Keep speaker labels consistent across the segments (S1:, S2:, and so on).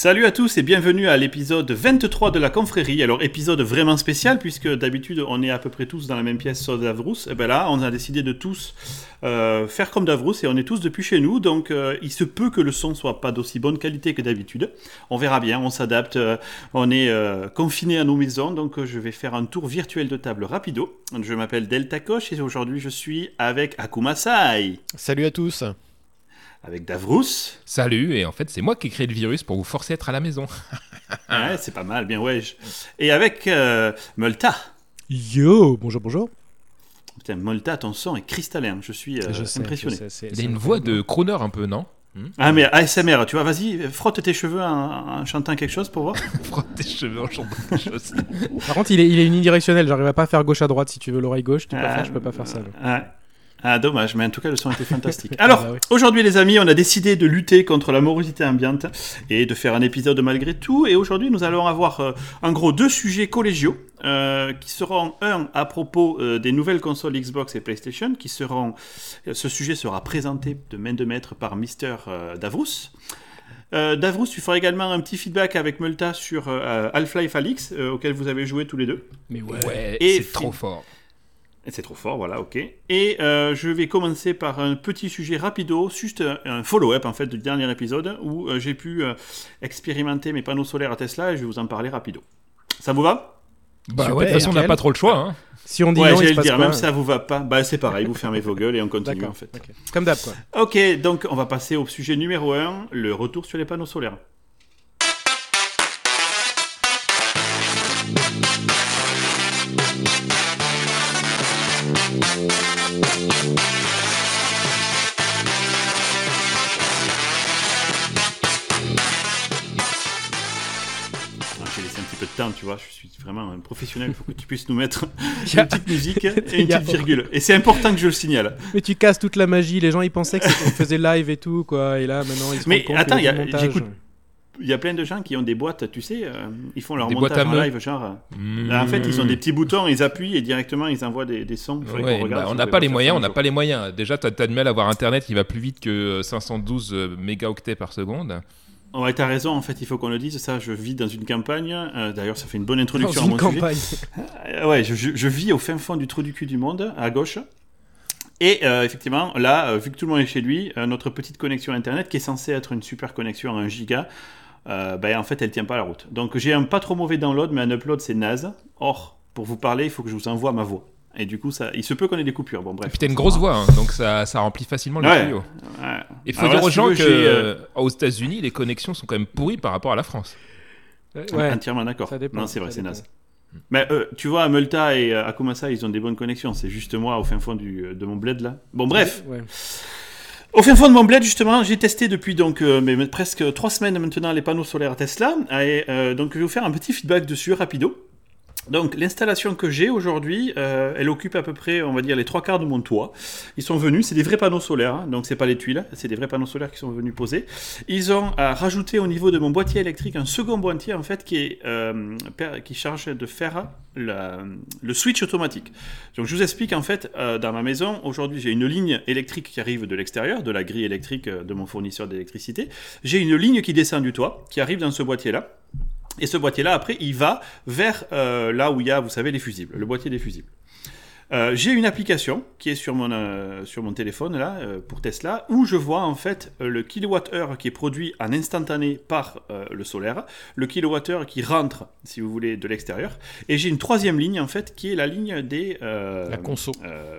S1: Salut à tous et bienvenue à l'épisode 23 de la confrérie. Alors épisode vraiment spécial puisque d'habitude on est à peu près tous dans la même pièce sauf Davrous. Et ben là on a décidé de tous euh, faire comme Davrous et on est tous depuis chez nous donc euh, il se peut que le son soit pas d'aussi bonne qualité que d'habitude. On verra bien, on s'adapte, euh, on est confiné à nos maisons donc je vais faire un tour virtuel de table rapido. Je m'appelle Delta Koch et aujourd'hui je suis avec Akuma Sai.
S2: Salut à tous
S1: avec Davrous.
S3: Salut, et en fait, c'est moi qui ai créé le virus pour vous forcer à être à la maison.
S1: ouais, c'est pas mal, bien ouais. Et avec euh, Molta.
S4: Yo, bonjour, bonjour.
S1: Putain, Molta, ton son est cristallin, je suis euh, impressionné.
S3: Il a une voix de crooner un peu, non
S1: hmm ah mais ASMR, tu vois, vas-y, frotte tes cheveux en, chantant quelque chose pour voir.
S3: frotte tes cheveux en chantant quelque chose.
S4: Par contre, il est, il est unidirectionnel, j'arrive pas à faire gauche à droite. Si tu veux l'oreille gauche, tu peux faire, je peux pas faire ça.
S1: Ah, dommage, mais en tout cas, le son était fantastique. Alors, ah, bah aujourd'hui, les amis, on a décidé de lutter contre la morosité ambiante et de faire un épisode malgré tout. Et aujourd'hui, nous allons avoir, euh, en gros, deux sujets collégiaux euh, qui seront, un, à propos euh, des nouvelles consoles Xbox et PlayStation, qui seront. ce sujet sera présenté de main de maître par Mister Davrous. Davrous, tu feras également un petit feedback avec Multa sur Half-Life Alix, auquel vous avez joué tous les deux.
S3: Mais ouais, ouais c'est trop fort.
S1: C'est trop fort, voilà, ok. Et euh, je vais commencer par un petit sujet rapido, juste un follow-up en fait du dernier épisode où euh, j'ai pu euh, expérimenter mes panneaux solaires à Tesla et je vais vous en parler rapido. Ça vous va?
S3: Bah ouais, de toute façon on n'a pas trop le choix. Hein.
S4: Si on dit ouais, non,
S1: il se le dire, même si ça vous va pas, bah c'est pareil, vous fermez vos gueules et on continue en fait.
S4: Comme d'hab quoi.
S1: Ok, donc on va passer au sujet numéro 1, le retour sur les panneaux solaires. Tu vois, je suis vraiment un professionnel, il faut que tu puisses nous mettre une petite musique et une petite virgule. Et c'est important que je le signale.
S4: Mais tu casses toute la magie, les gens ils pensaient qu'on faisait live et tout, quoi, et là maintenant ils se
S1: Mais attends, il y a plein de gens qui ont des boîtes, tu sais, euh, ils font leur montage en live, genre. Mmh. en fait, ils ont des petits boutons, ils appuient et directement ils envoient des, des sons.
S3: Bah, on n'a pas les moyens, on n'a pas les moyens. Déjà, tu as, as, du mal à avoir Internet qui va plus vite que 512 euh, mégaoctets par seconde.
S1: Ouais, t'as raison, en fait, il faut qu'on le dise, ça, je vis dans une campagne, euh, d'ailleurs, ça fait une bonne introduction à mon campagne. sujet. Euh, ouais, je, je, vis au fin fond du trou du cul du monde, à gauche, et euh, effectivement, là, vu que tout le monde est chez lui, notre petite connexion Internet, qui est censée être une super connexion à 1 giga, ben, en fait, elle tient pas la route. Donc j'ai un pas trop mauvais download, mais un upload, c'est naze. Or, pour vous parler, il faut que je vous envoie ma voix. Et du coup, ça, il se peut qu'on ait des coupures. Bon, bref.
S3: Et puis t'as une grosse voix, hein, donc ça, ça, remplit facilement le studio. Ouais. Il faut dire aux gens qu'aux euh, États-Unis, les connexions sont quand même pourries par rapport à la France.
S1: Ouais. Entièrement d'accord. Non, c'est vrai, c'est naze. Mais euh, tu vois, Multa et euh, Akumasa, ils ont des bonnes connexions. C'est juste moi au fin fond du, de mon bled là. Bon, bref. Au fin fond de mon bled, justement, j'ai testé depuis donc mais, presque trois semaines maintenant les panneaux solaires Tesla. Et donc, je vais vous faire un petit feedback dessus, rapido. Donc l'installation que j'ai aujourd'hui, euh, elle occupe à peu près, on va dire, les trois quarts de mon toit. Ils sont venus, c'est des vrais panneaux solaires, hein, donc c'est pas les tuiles, c'est des vrais panneaux solaires qui sont venus poser. Ils ont euh, rajouté au niveau de mon boîtier électrique un second boîtier en fait qui est euh, qui charge de faire le switch automatique. Donc je vous explique en fait, dans ma maison aujourd'hui j'ai une ligne électrique qui arrive de l'extérieur, de la grille électrique de mon fournisseur d'électricité. J'ai une ligne qui descend du toit, qui arrive dans ce boîtier là. Et ce boîtier-là, après, il va vers euh, là où il y a, vous savez, les fusibles, le boîtier des fusibles. Euh, j'ai une application qui est sur mon, euh, sur mon téléphone là euh, pour Tesla où je vois en fait le kilowattheure qui est produit en instantané par le solaire, le kilowattheure qui rentre, si vous voulez, de l'extérieur, et j'ai une troisième ligne en fait qui est la ligne des
S4: la conso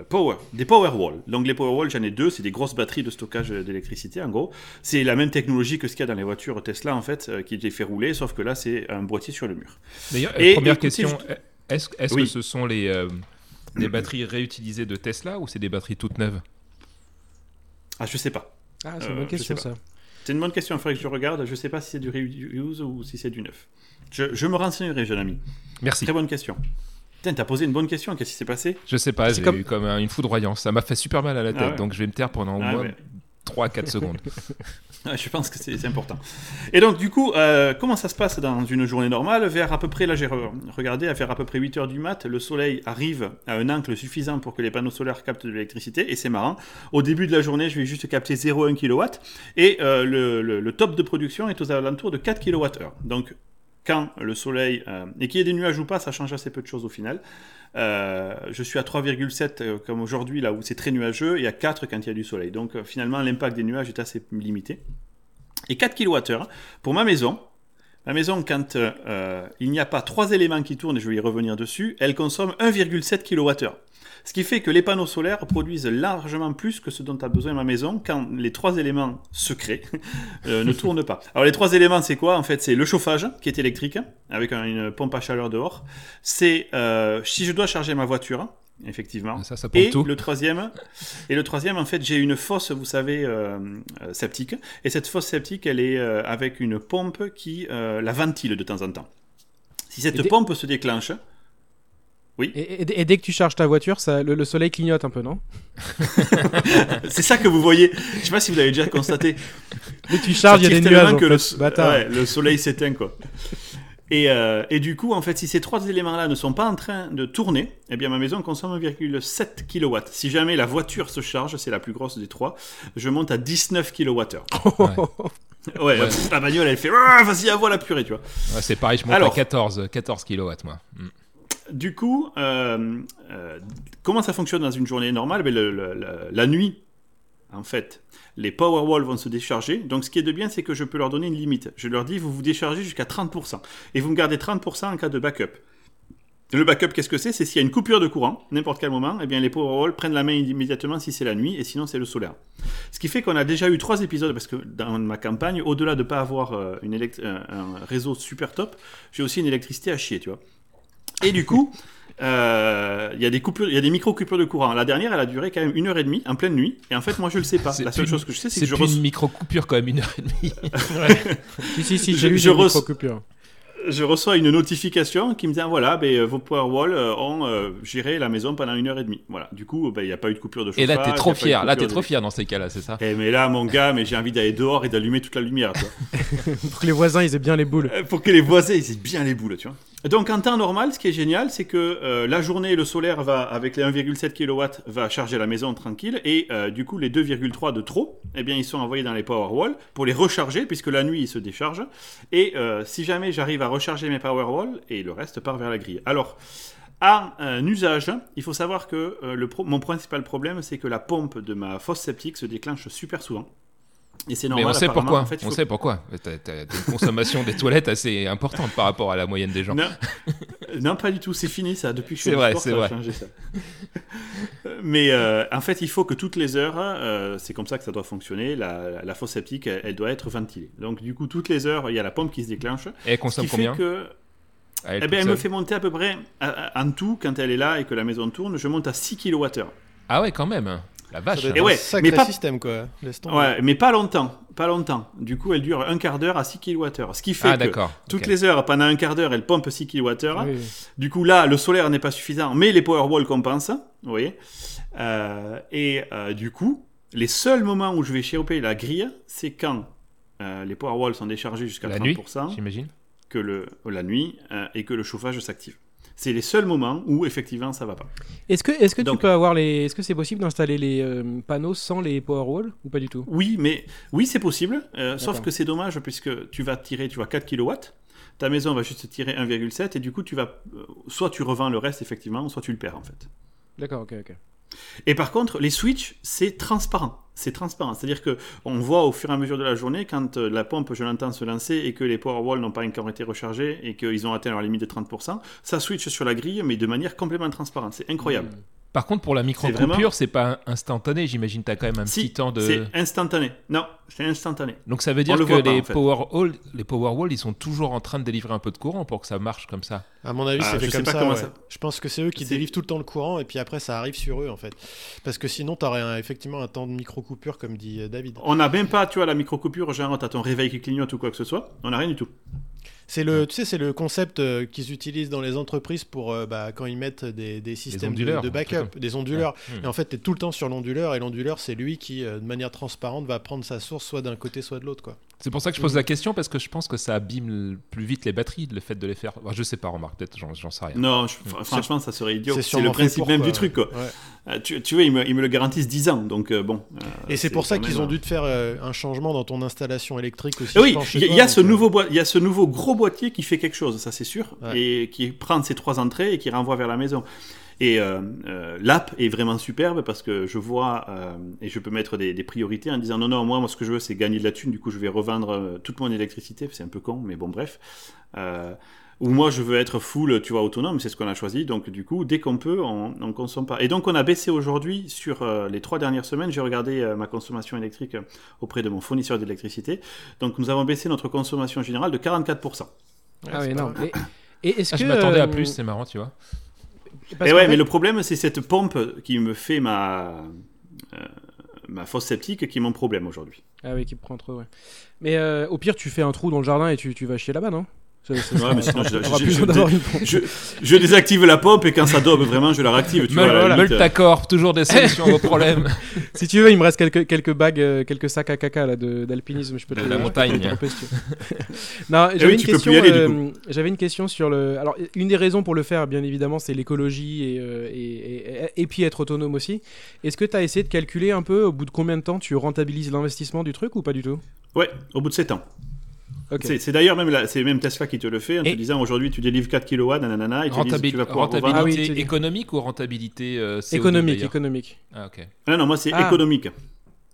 S1: power, des Powerwall. Donc les Powerwall, j'en ai deux, c'est des grosses batteries de stockage d'électricité en gros. C'est la même technologie que ce qu'il y a dans les voitures Tesla en fait, qui les fait rouler, sauf que là c'est un boîtier sur le mur.
S3: D'ailleurs, première question, est-ce que ce sont les des batteries réutilisées de Tesla ou c'est des batteries toutes neuves
S1: Ah, je sais pas.
S4: Ah, c'est une bonne euh, question ça.
S1: C'est une bonne question, il faudrait que je regarde. Je sais pas si c'est du reuse ou si c'est du neuf. Je, me renseignerai, jeune ami.
S3: Merci.
S1: Très bonne question. Tiens, t'as posé une bonne question, qu'est-ce qui s'est passé?
S3: Je sais pas, j'ai comme... eu comme une foudroyance. Ça m'a fait super mal à la ah tête, donc je vais me taire pendant au ah moins 3-4 secondes.
S1: je pense que c'est important. Et donc, du coup, euh, comment ça se passe dans une journée normale? Vers à peu près, là j'ai regardé, à faire à peu près 8 heures du mat, le soleil arrive à un angle suffisant pour que les panneaux solaires captent de l'électricité, et c'est marrant. Au début de la journée, je vais juste capter 0,1 kW, et euh, le, le, top de production est aux alentours de 4 kWh. Donc, quand le soleil, euh, et qu'il y ait des nuages ou pas, ça change assez peu de choses au final. Euh, je suis à 3,7 euh, comme aujourd'hui, là où c'est très nuageux, et à 4 quand il y a du soleil. Donc finalement, l'impact des nuages est assez limité. Et 4 kWh pour ma maison. Ma maison, quand il n'y a pas trois éléments qui tournent, et je vais y revenir dessus, elle consomme 1,7 kWh. Ce qui fait que les panneaux solaires produisent largement plus que ce dont a besoin ma maison quand les trois éléments secrets euh, ne tournent pas. Alors les trois éléments, c'est quoi? En fait, c'est le chauffage qui est électrique avec une pompe à chaleur dehors. C'est euh, si je dois charger ma voiture, effectivement.
S3: Ça, ça
S1: et
S3: tout.
S1: le troisième, et le troisième, en fait, j'ai une fosse, vous savez, euh, septique. Et cette fosse septique, elle est avec une pompe qui la ventile de temps en temps. Si cette pompe se déclenche, oui.
S4: Et, dès que tu charges ta voiture, ça, le, soleil clignote un peu, non?
S1: C'est ça que vous voyez. Je sais pas si vous l'avez déjà constaté.
S4: Dès que tu charges, il y a des nuages. Que
S1: le, le soleil s'éteint, quoi. Et, euh, et, du coup, en fait, si ces trois éléments-là ne sont pas en train de tourner, eh bien ma maison consomme 1,7 kW. Si jamais la voiture se charge, c'est la plus grosse des trois, je monte à 19 kWh. Ouais. ouais, la bagnole elle fait ah, vas-y à la purée, tu vois.
S3: c'est pareil, je monte à 14, 14 kW moi. Mm
S1: du coup, euh, euh, comment ça fonctionne dans une journée normale? Ben, La nuit, en fait, les Powerwall vont se décharger. Donc, ce qui est de bien, c'est que je peux leur donner une limite. Je leur dis, vous vous déchargez jusqu'à 30%. Et vous me gardez 30% en cas de backup. Le backup, qu'est-ce que c'est? C'est s'il y a une coupure de courant, n'importe quel moment, eh bien les Powerwall prennent la main immédiatement si c'est la nuit, et sinon c'est le solaire. Ce qui fait qu'on a déjà eu trois épisodes, parce que dans ma campagne, au-delà de ne pas avoir euh, une un réseau super top, j'ai aussi une électricité à chier, tu vois. Et du coup, euh, il y a des coupures, il y a des micro coupures de courant. La dernière, elle a duré quand même une heure et demie, en pleine nuit. Et en fait, moi, je le sais pas. La seule chose que je sais, c'est que je
S3: reçois une micro coupure quand même une heure et demie.
S4: si si si, j'ai eu une micro coupure
S1: je reçois une notification qui me dit ah, voilà, ben, euh, vos Powerwall euh, ont euh, géré la maison pendant une heure et demie. Voilà. Du coup, ben, il n'y a pas eu de coupure de chauffage.
S3: Et là, t'es trop fier. Là, t'es trop fier dans ces cas-là, c'est ça
S1: et eh, Mais là, mon gars, mais j'ai envie d'aller dehors et d'allumer toute la lumière.
S4: pour que les voisins, ils aient bien les boules.
S1: Pour que les voisins, ils aient bien les boules, tu vois. Donc en temps normal, ce qui est génial, c'est que la journée, le solaire va, avec les 1,7 kW, va charger la maison tranquille, et du coup, les 2,3 de trop, eh bien, ils sont envoyés dans les Powerwall pour les recharger, puisque la nuit, ils se déchargent. Et si jamais j'arrive à recharger mes Powerwall et le reste part vers la grille. Alors, à usage, il faut savoir que euh, mon principal problème, c'est que la pompe de ma fosse septique se déclenche super souvent.
S3: Et c'est normal. Mais on sait pourquoi. on sait pourquoi. T'as as une consommation des toilettes assez importante par rapport à la moyenne des gens.
S1: Non, pas du tout. C'est fini ça. Depuis que je
S3: suis vrai, c'est vrai. Changé, ça.
S1: Mais euh, en fait, il faut que toutes les heures, euh, c'est comme ça que ça doit fonctionner. La, fosse septique, elle, doit être ventilée. Donc du coup, toutes les heures, il y a la pompe qui se déclenche.
S3: Et elle consomme combien?
S1: que elle, eh bien, elle me fait monter à peu près, en tout, quand elle est là et que la maison tourne, je monte à 6 kWh.
S3: Ah ouais, quand même. La vache.
S1: Et ouais,
S4: mais pas système quoi.
S1: Ouais, mais pas longtemps, pas longtemps. Du coup, elle dure un quart d'heure à 6 kWh. Ce qui fait ah, que toutes les heures, pendant un quart d'heure, elle pompe 6 kWh. Du coup, là, le solaire n'est pas suffisant, mais les Powerwall compensent. Vous voyez euh, Et euh, du coup, les seuls moments où je vais choper la grille, c'est quand euh, les Powerwall sont déchargés jusqu'à 30%.
S3: J'imagine
S1: que le, la nuit euh, et que le chauffage s'active. C'est les seuls moments où effectivement ça va pas.
S4: Est-ce que, est-ce que tu peux avoir les, est-ce que c'est possible d'installer les euh, panneaux sans les Powerwall ou pas du tout?
S1: Oui, mais oui c'est possible. Euh, sauf que c'est dommage puisque tu vas tirer, tu vois 4 kW. Ta maison va juste tirer 1,7 et du coup tu vas, soit tu revends le reste effectivement, soit tu le perds en fait.
S4: D'accord, ok, ok.
S1: Et par contre, les switches, c'est transparent. C'est transparent. C'est-à-dire que on voit au fur et à mesure de la journée, quand euh, la pompe, je l'entends se lancer et que les Powerwall n'ont pas encore été rechargés et qu'ils ont atteint leur limite de 30%, ça switch sur la grille, mais de manière complètement transparente. C'est incroyable. Mmh.
S3: Par contre, pour la micro-coupure, c'est pas instantané. J'imagine tu as quand même un petit temps de.
S1: C'est instantané. Non, c'est instantané.
S3: Donc ça veut dire que les, Powerwall, les Powerwall, ils sont toujours en train de délivrer un peu de courant pour que ça marche comme ça.
S2: À mon avis, ah, c'est comme ça, Je pense que c'est eux qui délivrent tout le temps le courant et puis après ça arrive sur eux en fait. Parce que sinon, tu aurais effectivement un temps de micro-coupure comme dit euh, David.
S1: On n'a même pas, tu vois, la micro-coupure, genre, tu as ton réveil qui clignote ou quoi que ce soit. On n'a rien du tout.
S2: C'est le, tu sais, c'est le concept qu'ils utilisent dans les entreprises pour bah, quand ils mettent des, des systèmes de, backup, des onduleurs. Et en fait, tu es tout le temps sur l'onduleur et l'onduleur, c'est lui qui, de manière transparente, va prendre sa source soit d'un côté, soit de l'autre. quoi.
S3: C'est pour ça que je pose la question parce que je pense que ça abîme plus vite les batteries, le fait de les faire. je sais pas, remarque, peut-être, j'en sais rien.
S1: Non, franchement, ça serait idiot. C'est le principe même du truc. Quoi. Euh, tu, tu, vois, ils me, ils me, le garantissent 10 ans, donc euh, bon.
S2: Euh, et c'est pour ça qu'ils ont dû te faire un changement dans ton installation électrique aussi.
S1: Oui, il y, a ce nouveau il y a ce nouveau gros boîtier qui fait quelque chose, ça c'est sûr, et qui prend ces trois entrées et qui renvoie vers la maison. Et euh, euh, l'app est vraiment superbe parce que je vois euh, et je peux mettre des, priorités en disant non, non, moi, moi ce que je veux c'est gagner de la thune, du coup je vais revendre toute mon électricité, c'est un peu con, mais bon, bref. ou moi je veux être full, tu vois, autonome, c'est ce qu'on a choisi, donc du coup, dès qu'on peut, on ne consomme pas. Et donc on a baissé aujourd'hui, sur les trois dernières semaines, j'ai regardé ma consommation électrique auprès de mon fournisseur d'électricité, donc nous avons baissé notre consommation générale de 44%.
S4: Ah oui, non. Et, est-ce
S3: ah,
S4: que,
S3: je m'attendais à plus, c'est marrant, tu vois.
S1: Et ouais, mais le problème, c'est cette pompe qui me fait ma, euh, ma fosse septique qui est mon problème aujourd'hui.
S4: Ah oui, qui prend trop, ouais. Mais euh, au pire, tu fais un trou dans le jardin et tu, tu vas chier là-bas, non?
S1: Je, désactive la pompe et quand ça dobe vraiment, je la réactive. Tu
S3: Meul, t'accorde, toujours des solutions aux problèmes.
S4: si tu veux, il me reste quelques, quelques bagues, euh, quelques sacs à caca là, d'alpinisme. Je peux
S3: te la montagne.
S4: non, eh j'avais une, question, euh, j'avais une question sur le. Alors, une des raisons pour le faire, bien évidemment, c'est l'écologie et, euh, et, et, et, puis être autonome aussi. Est-ce que tu as essayé de calculer un peu au bout de combien de temps tu rentabilises l'investissement du truc ou pas du tout?
S1: Ouais, au bout de 7 ans. C'est d'ailleurs même, même Tesla qui te le fait en te disant aujourd'hui tu délivres 4 kW, nanana, et tu, tu vas pouvoir
S3: Rentabilité ah économique ou rentabilité euh,
S4: Économique, économique.
S3: Ah ok.
S1: Ah, non, moi c'est ah. économique.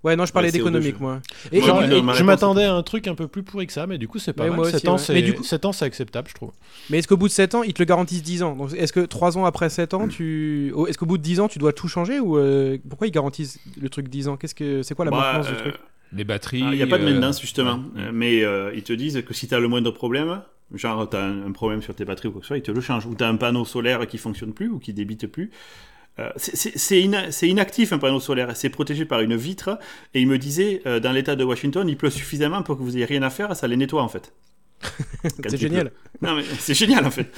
S4: Ouais, non, je parlais d'économique, moi.
S2: Et, je m'attendais à un truc un peu plus pourri que ça, mais du coup, c'est pas mal. 7, ans, ouais. coup... 7 ans, c'est acceptable, je trouve.
S4: Mais est-ce qu'au bout de 7 ans, ils te le garantissent 10 ans? Donc, est-ce que 3 ans après 7 ans, tu. Est-ce qu'au bout de 10 ans, tu dois tout changer Ou euh, pourquoi ils garantissent le truc 10 ans? Qu'est-ce que C'est quoi la bah, maintenance du euh, truc
S3: les batteries.
S1: Il n'y a pas de euh, maintenance, justement. Euh, mais euh, ils te disent que si tu as le moindre problème, genre tu as un, problème sur tes batteries ou quoi que ce soit, ils te le changent. Ou tu as un panneau solaire qui fonctionne plus ou qui débite plus. c'est inactif un panneau solaire, c'est protégé par une vitre. Et il me disait, dans l'état de Washington, il pleut suffisamment pour que vous ayez rien à faire, ça les nettoie en fait.
S4: c'est génial.
S1: Non, mais c'est génial en fait.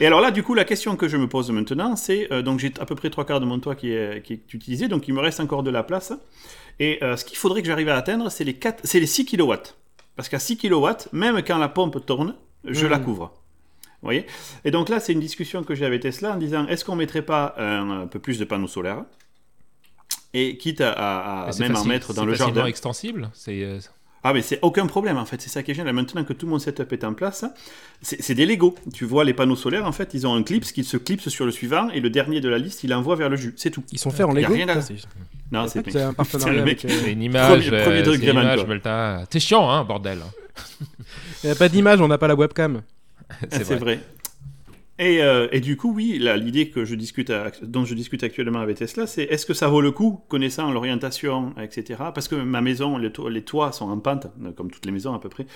S1: Et alors là, du coup, la question que je me pose maintenant, c'est donc j'ai à peu près trois quarts de mon toit qui est, qui est utilisé, donc il me reste encore de la place. Et euh, ce qu'il faudrait que j'arrive à atteindre, c'est les, 4... les 6 kW. Parce qu'à 6 kW, même quand la pompe tourne, je la hmm. couvre. Vous voyez? Et donc là, c'est une discussion que j'ai avec Tesla en disant est-ce qu'on ne mettrait pas un, peu plus de panneaux solaires? Et quitte à, même en mettre dans le jardin.
S3: C'est extensible c'est, euh,
S1: ah mais c'est aucun problème en fait, c'est ça qui est génial. Maintenant que tout mon setup est en place, c'est des Lego. Tu vois les panneaux solaires en fait, ils ont un clip qui se clipse sur le suivant et le dernier de la liste il envoie vers le jus, c'est tout.
S4: Ils sont faits en Lego.
S1: rien Non, c'est
S4: un partenariat. avec,
S3: euh, une image, premier, premier image, T'es chiant hein, bordel.
S4: Il n'y a pas d'image, on n'a pas la webcam.
S1: c'est vrai. Et, euh, et, du coup, oui, l'idée que je discute dont je discute actuellement avec Tesla, c'est est-ce que ça vaut le coup, connaissant l'orientation, etc. Parce que ma maison, les, les, toits sont en pente, comme toutes les maisons à peu près.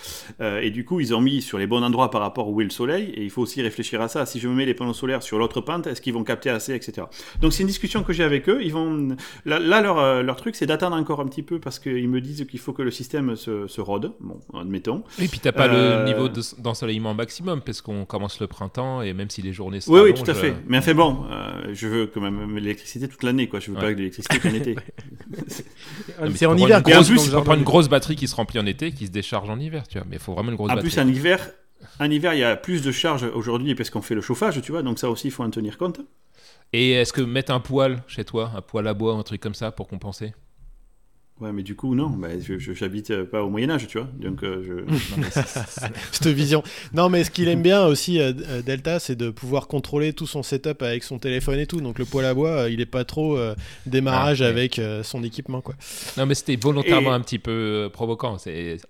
S1: Euh, et du coup, ils ont mis sur les bons endroits par rapport où est le soleil. Et il faut aussi réfléchir à ça. Si je me mets les panneaux solaires sur l'autre pente, est-ce qu'ils vont capter assez, etc. Donc c'est une discussion que j'ai avec eux. Ils vont là, leur, euh, leur, truc, c'est d'attendre encore un petit peu parce qu'ils me disent qu'il faut que le système se, se, rôde. Bon, admettons.
S3: Et puis t'as pas le niveau d'ensoleillement maximum parce qu'on commence le printemps et même si les journées
S1: Oui, oui, tout à fait. Mais enfin bon, euh, je veux quand même l'électricité toute l'année, quoi. Je veux pas de l'électricité qu'en été.
S4: c'est en hiver.
S3: Et en plus, on prend une grosse batterie qui se remplit en été, qui se décharge en hiver, tu vois. Mais il faut vraiment une grosse batterie.
S1: En plus, en hiver, en hiver, il y a plus de charge aujourd'hui parce qu'on fait le chauffage, tu vois. Donc ça aussi, il faut en tenir compte.
S3: Et est-ce que mettre un poêle chez toi, un poêle à bois, un truc comme ça pour compenser?
S1: Ouais, mais du coup, non, bah, je j'habite euh, pas au Moyen-Âge, tu vois. Donc, euh,
S2: je. Cette vision. Non, mais ce qu'il aime bien aussi, euh, Delta, c'est de pouvoir contrôler tout son setup avec son téléphone et tout. Donc, le poêle à bois, il est pas trop démarrage ah, avec son équipement, quoi.
S3: Non, mais c'était volontairement un petit peu provoquant.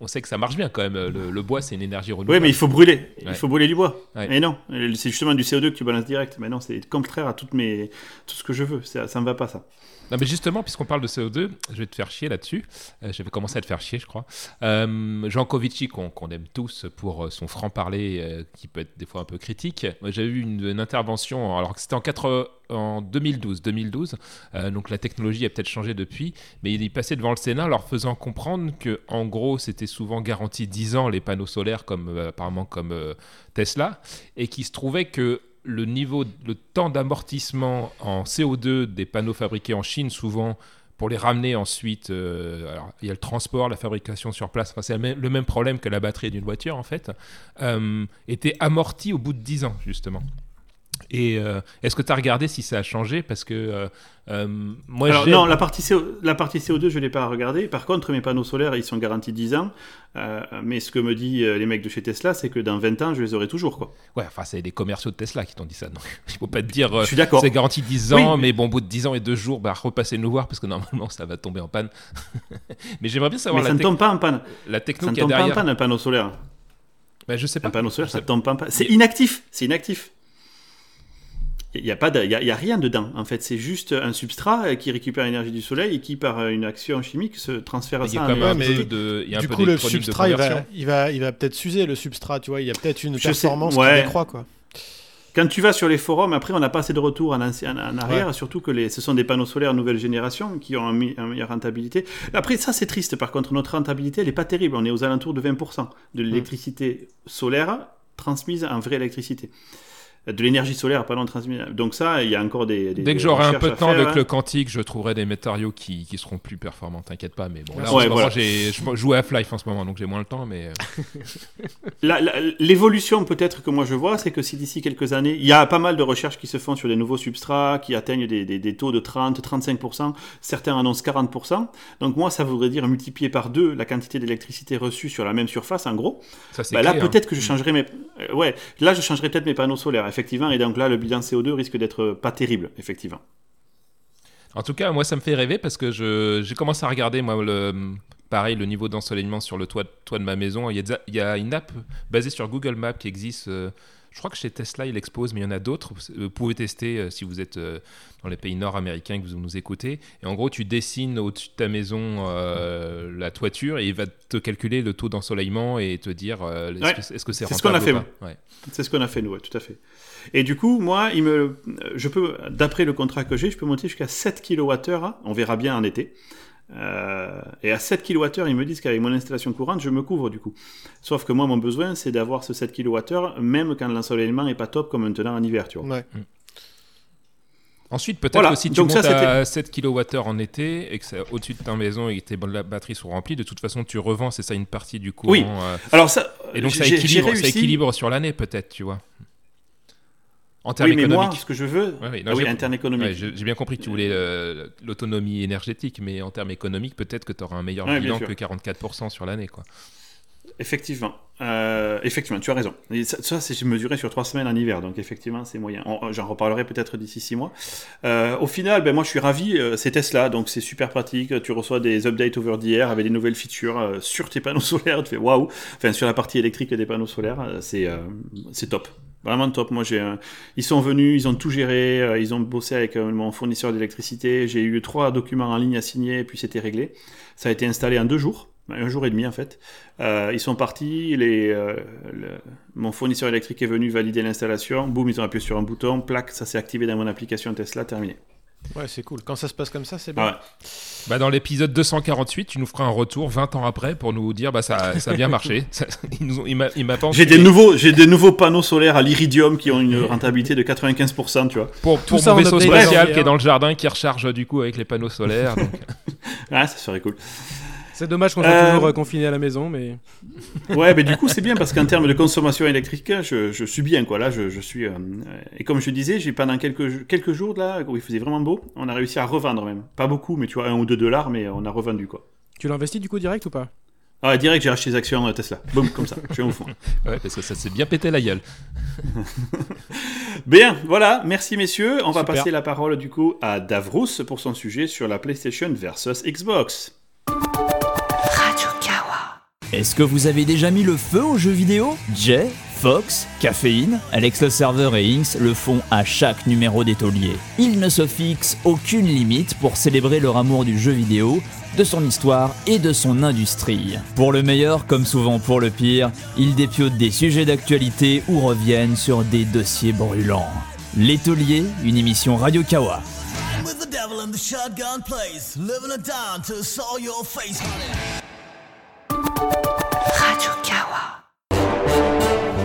S3: On sait que ça marche bien quand même. Le, bois, c'est une énergie renouvelable.
S1: Oui, mais il faut brûler. Il faut brûler du bois. Et non, c'est justement du CO2 que tu balances direct. Mais non, c'est contraire à toutes mes... tout ce que je veux. Ça, ça me va pas, ça.
S3: Non, mais justement, puisqu'on parle de CO2, je vais te faire chier là-dessus. J'avais commencé à te faire chier, je crois. Jean Covici, qu'on aime tous pour son franc-parler, qui peut être des fois un peu critique. J'avais eu une, intervention, alors que c'était en 80 en 2012. 2012 euh, donc la technologie a peut-être changé depuis, mais il est passé devant le Sénat leur faisant comprendre que en gros c'était souvent garanti 10 ans les panneaux solaires comme euh, apparemment comme euh, Tesla, et qu'il se trouvait que le niveau, le temps d'amortissement en CO2 des panneaux fabriqués en Chine, souvent pour les ramener ensuite, alors, il y a le transport, la fabrication sur place, c'est le même problème que la batterie d'une voiture en fait, était amorti au bout de 10 ans justement. Et euh, est-ce que tu as regardé si ça a changé? Parce que euh, euh, moi,
S1: Alors, non, la partie, la partie CO2, je ne l'ai pas regardé. Par contre, mes panneaux solaires, ils sont garantis 10 ans. mais ce que me disent les mecs de chez Tesla, c'est que dans 20 ans, je les aurai toujours. Quoi.
S3: Ouais, enfin, c'est des commerciaux de Tesla qui t'ont dit ça. Donc, il ne faut pas te dire c'est garanti 10 ans, mais bon, au bout de 10 ans et 2 jours, bah, repassez nous voir parce que normalement, ça va tomber en panne. mais j'aimerais bien savoir.
S1: Mais ça ne tombe pas en panne.
S3: La techno
S1: ça ne tombe pas en panne, un panneau solaire.
S3: Bah, je sais pas.
S1: Un panneau solaire, ça ne tombe pas en panne. C'est inactif. C'est inactif. Il n'y a, pas y a, rien dedans. En fait, c'est juste un substrat qui récupère l'énergie du soleil et qui, par une action chimique, se transfère à ça.
S2: du coup, le substrat, il va, il va, peut-être s'user le substrat. Tu vois, il y a peut-être une performance qui décroît, quoi.
S1: Quand tu vas sur les forums, après, on n'a pas assez de retour en, en, arrière, surtout que les, ce sont des panneaux solaires nouvelle génération qui ont une meilleure rentabilité. Après, ça, c'est triste. Par contre, notre rentabilité, elle n'est pas terrible. On est aux alentours de 20% de l'électricité solaire transmise en vraie électricité de l'énergie solaire pas loin de Donc ça, il y a encore des.
S3: Dès que j'aurai un peu de temps avec hein. le quantique, je trouverai des matériaux qui, qui seront plus performants. T'inquiète pas, mais bon là, en je joue à Half-Life en ce moment, donc j'ai moins le temps, mais.
S1: Euh. L'évolution peut-être que moi je vois, c'est que si d'ici quelques années, il y a pas mal de recherches qui se font sur des nouveaux substrats qui atteignent des, des, des taux de 30, 35%, certains annoncent 40%. Donc moi, ça voudrait dire multiplier par deux la quantité d'électricité reçue sur la même surface, en gros. Ça, bah, là, peut-être que je mm. changerai mes, euh, ouais, là je changerai peut-être mes panneaux solaires effectivement. Et donc là, le bilan CO2 risque d'être pas terrible, effectivement.
S3: En tout cas, moi, ça me fait rêver parce que j'ai commencé à regarder, moi, le, pareil, le niveau d'ensoleillement sur le toit, de ma maison. Il y, a, il y, a, une app basée sur Google Maps qui existe. Euh, je crois que chez Tesla, il expose, mais il y en a d'autres. Vous pouvez tester euh, si vous êtes euh, dans les pays nord-américains que vous nous écoutez. Et en gros, tu dessines au-dessus de ta maison la toiture et il va te calculer le taux d'ensoleillement et te dire est-ce que c'est
S1: rentable. C'est ce qu'on a fait. C'est ce qu'on a fait, nous, tout à fait. Et du coup, moi, il me, je peux, d'après le contrat que j'ai, je peux monter jusqu'à 7 kWh. On verra bien en été. Euh, et à 7 kWh, ils me disent qu'avec mon installation courante, je me couvre du coup. Sauf que moi, mon besoin, c'est d'avoir ce 7 kWh, même quand l'ensoleillement n'est pas top comme maintenant en hiver, tu vois. Mm.
S3: Ensuite, peut-être que si tu montes à 7 kWh en été et que c'est au-dessus de ta maison et que tes batteries sont remplies, de toute façon, tu revends, c'est ça une partie du courant.
S1: Oui. Euh. Alors ça,
S3: et donc ça équilibre, ça équilibre sur l'année, peut-être, tu vois.
S1: En termes oui, mais moi, ce que je veux, oui, ah oui, en termes économiques.
S3: j'ai bien compris que tu voulais euh, l'autonomie énergétique, mais en termes économiques, peut-être que tu auras un meilleur bilan que 44% sur l'année. quoi.
S1: Effectivement. Euh, effectivement, tu as raison. ça, c'est mesuré sur trois semaines en hiver, donc effectivement, c'est moyen. J'en reparlerai peut-être d'ici six mois. Euh, au final, ben, moi, je suis ravi. c'est Tesla, donc c'est super pratique. Tu reçois des updates over the air avec des nouvelles features sur tes panneaux solaires. Tu fais waouh. Enfin, sur la partie électrique des panneaux solaires, c'est c'est top. Vraiment top. Moi, j'ai, ils sont venus, ils ont tout géré, euh, ils ont bossé avec euh, mon fournisseur d'électricité. J'ai eu trois documents en ligne à signer, et puis c'était réglé. Ça a été installé en deux jours, un jour et demi en fait. Euh, ils sont partis, les, mon fournisseur électrique est venu valider l'installation. Boum, ils ont appuyé sur un bouton, plaque, ça s'est activé dans mon application Tesla, terminé.
S2: Ouais, c'est cool. Quand ça se passe comme ça, c'est bien.
S3: Bah, dans l'épisode 248, tu nous feras un retour 20 ans après pour nous dire bah ça, ça a bien marché. il m'a
S1: J'ai des nouveaux j'ai des nouveaux panneaux solaires à l'iridium qui ont une rentabilité de 95%, tu vois.
S3: Pour, pour Tout mon vaisseau spatial qui est dans le jardin qui recharge du coup avec les panneaux solaires. Donc...
S1: ah, ça serait cool.
S4: C'est dommage qu'on soit euh, toujours euh, confiné à la maison, mais.
S1: ouais, mais du coup, c'est bien parce qu'en termes de consommation électrique, je, je, suis bien, quoi. Là, je, je suis. Euh, et comme je disais, j'ai pendant quelques, quelques jours, là, où il faisait vraiment beau, on a réussi à revendre même. Pas beaucoup, mais tu vois, un ou deux dollars, mais on a revendu, quoi.
S4: Tu l'as investi du coup direct ou pas?
S1: Ah, direct, j'ai acheté des actions Tesla. Boum, comme ça, je suis au fond.
S3: ouais, parce que ça s'est bien pété la gueule.
S1: bien, voilà, merci messieurs. On va passer la parole du coup à Davrous pour son sujet sur la PlayStation versus Xbox.
S5: Est-ce que vous avez déjà mis le feu aux jeux vidéo? Jay Fox, Caféine, Alex le serveur et Inks le font à chaque numéro des tauliers. Ils ne se fixent aucune limite pour célébrer leur amour du jeu vidéo, de son histoire et de son industrie. Pour le meilleur comme souvent pour le pire, ils dépiotent des sujets d'actualité ou reviennent sur des dossiers brûlants. Les Tauliers, une émission Radio Kawa.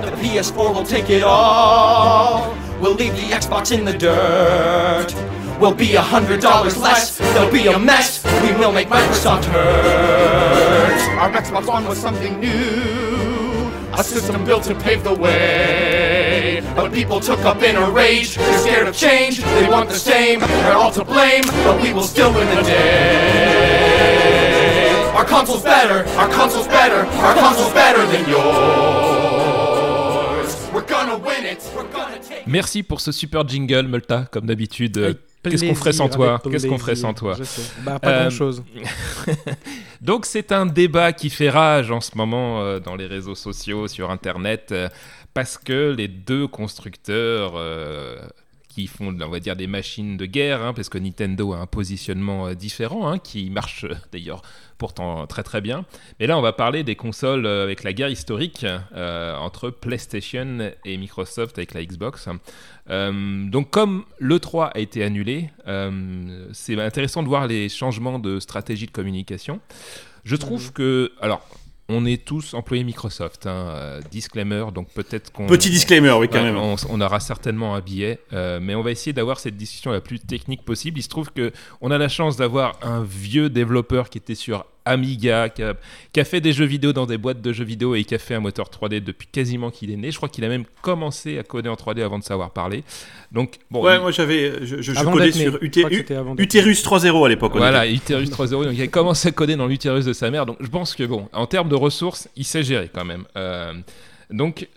S5: The PS4 will take it all. We'll leave the Xbox in the dirt. We'll be a hundred dollars less. There'll be a mess. We will make Microsoft hurt. Our Xbox One was something new. A system built to pave the way. But people took up in a rage. They're scared of change. They want the same. They're all to blame. But we will still win the day. Our console's better. Our console's better. Our console's better than yours. Merci pour ce super jingle, Multa, comme d'habitude. Qu'est-ce qu'on ferait sans toi Qu'est-ce qu'on ferait sans toi
S4: Bah, pas grand-chose.
S3: Donc, c'est un débat qui fait rage en ce moment euh, dans les réseaux sociaux, sur Internet, euh, parce que les deux constructeurs euh, qui font, on va dire, des machines de guerre, hein, parce que Nintendo a un positionnement différent, hein, qui marche d'ailleurs pourtant très très bien. Mais là, on va parler des consoles avec la guerre historique entre PlayStation et Microsoft avec la Xbox. Euh, donc comme l'E3 a été annulé, euh, c'est intéressant de voir les changements de stratégie de communication. Je trouve mhm. que... Alors, on est tous employés Microsoft. Hein, euh, disclaimer, donc peut-être qu'on.
S1: Petit disclaimer, oui, quand même.
S3: On, aura certainement un billet, mais on va essayer d'avoir cette discussion la plus technique possible. Il se trouve que on a la chance d'avoir un vieux développeur qui était sur Amiga, qui a, fait des jeux vidéo dans des boîtes de jeux vidéo et qui a fait un moteur 3D depuis quasiment qu'il est né. Je crois qu'il a même commencé à coder en 3D avant de savoir parler. Donc,
S1: bon, ouais, moi j'avais, je, je, codais sur Uterus 3.0 à l'époque.
S3: Voilà, Uterus 3.0. Donc il a commencé à coder dans l'utérus de sa mère. Donc je pense que bon, en termes de ressources, il sait gérer quand même. Euh, donc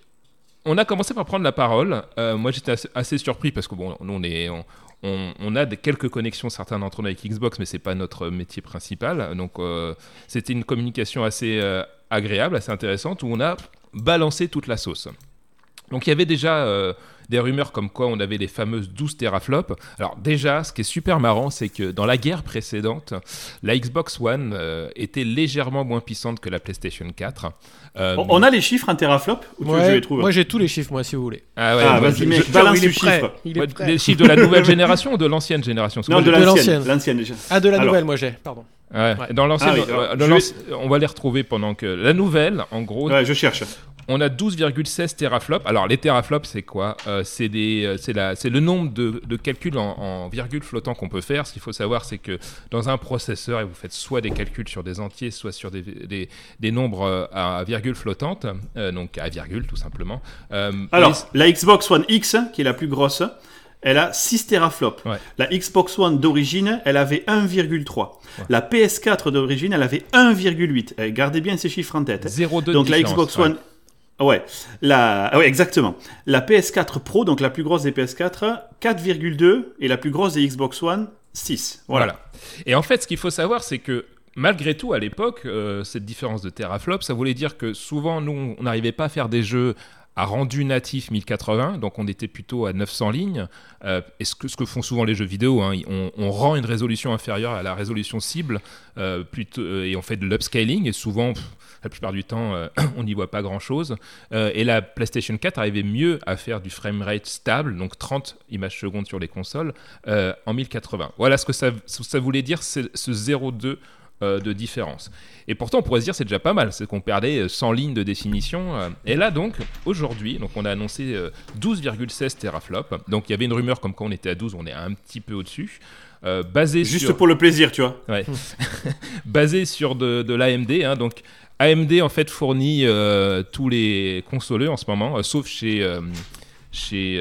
S3: on a commencé par prendre la parole. Euh, moi, j'étais assez, surpris parce que bon, nous, on est, on, a quelques connexions, certains d'entre nous avec Xbox, mais c'est pas notre métier principal. Donc, euh, c'était une communication assez euh, agréable, assez intéressante, où on a balancé toute la sauce. Donc, il y avait déjà des rumeurs comme quoi on avait les fameuses 12 teraflops. Alors déjà, ce qui est super marrant, c'est que dans la guerre précédente, la Xbox One euh, était légèrement moins puissante que la PlayStation 4.
S1: Euh, on a les chiffres un teraflop
S2: Moi j'ai tous les chiffres, moi, si vous voulez.
S1: Ah ouais, ah, vas-y, mec, balance les chiffres.
S3: Les chiffres de la nouvelle génération ou de l'ancienne génération?
S1: Non, de l'ancienne.
S2: Ah, de la nouvelle, moi j'ai, pardon.
S3: Dans l'ancienne, ah on va les retrouver pendant que la nouvelle, en gros.
S1: Ouais, je cherche
S3: on a 12,16 teraflops. Alors les teraflops, c'est quoi? Euh, C'est le nombre de, calculs en, virgule flottant qu'on peut faire. Ce qu'il faut savoir, c'est que dans un processeur, vous faites soit des calculs sur des entiers, soit sur des, nombres euh, à virgule flottante, euh, donc à virgule tout simplement.
S1: Alors, la Xbox One X, qui est la plus grosse, elle a 6 teraflops. La Xbox One d'origine, elle avait 1,3. La PS4 d'origine, elle avait 1,8. Gardez bien ces chiffres en tête.
S3: 0,2
S1: hein. Donc la Xbox One Ouais, la... Ah ouais, exactement. La PS4 Pro, donc la plus grosse des PS4, 4,2 et la plus grosse des Xbox One, 6. Voilà.
S3: Et en fait, ce qu'il faut savoir, c'est que malgré tout, à l'époque, euh, cette différence de teraflop, ça voulait dire que souvent, nous, on n'arrivait pas à faire des jeux à rendu natif 1080, donc on était plutôt à 900 lignes. Euh, et ce que, ce que, font souvent les jeux vidéo, hein, on, rend une résolution inférieure à la résolution cible, euh, plutôt, et on fait de l'upscaling, et souvent, la plupart du temps, euh, on n'y voit pas grand-chose. Euh, et la PlayStation 4 arrivait mieux à faire du framerate stable, donc 30 images secondes sur les consoles, euh, en 1080. Voilà ce que ça, ça voulait dire, ce 0,2 de différence. Et pourtant, on pourrait se dire c'est déjà pas mal, c'est qu'on perdait 100 lignes de définition. et là, donc, aujourd'hui, donc on a annoncé 12,16 teraflops. Donc il y avait une rumeur comme quand on était à 12, on est un petit peu au-dessus. basé
S1: Juste pour le plaisir, tu vois.
S3: Ouais. basé sur de, de l'AMD, hein, donc AMD en fait fournit euh, tous les consoleux en ce moment, euh, sauf chez, euh, chez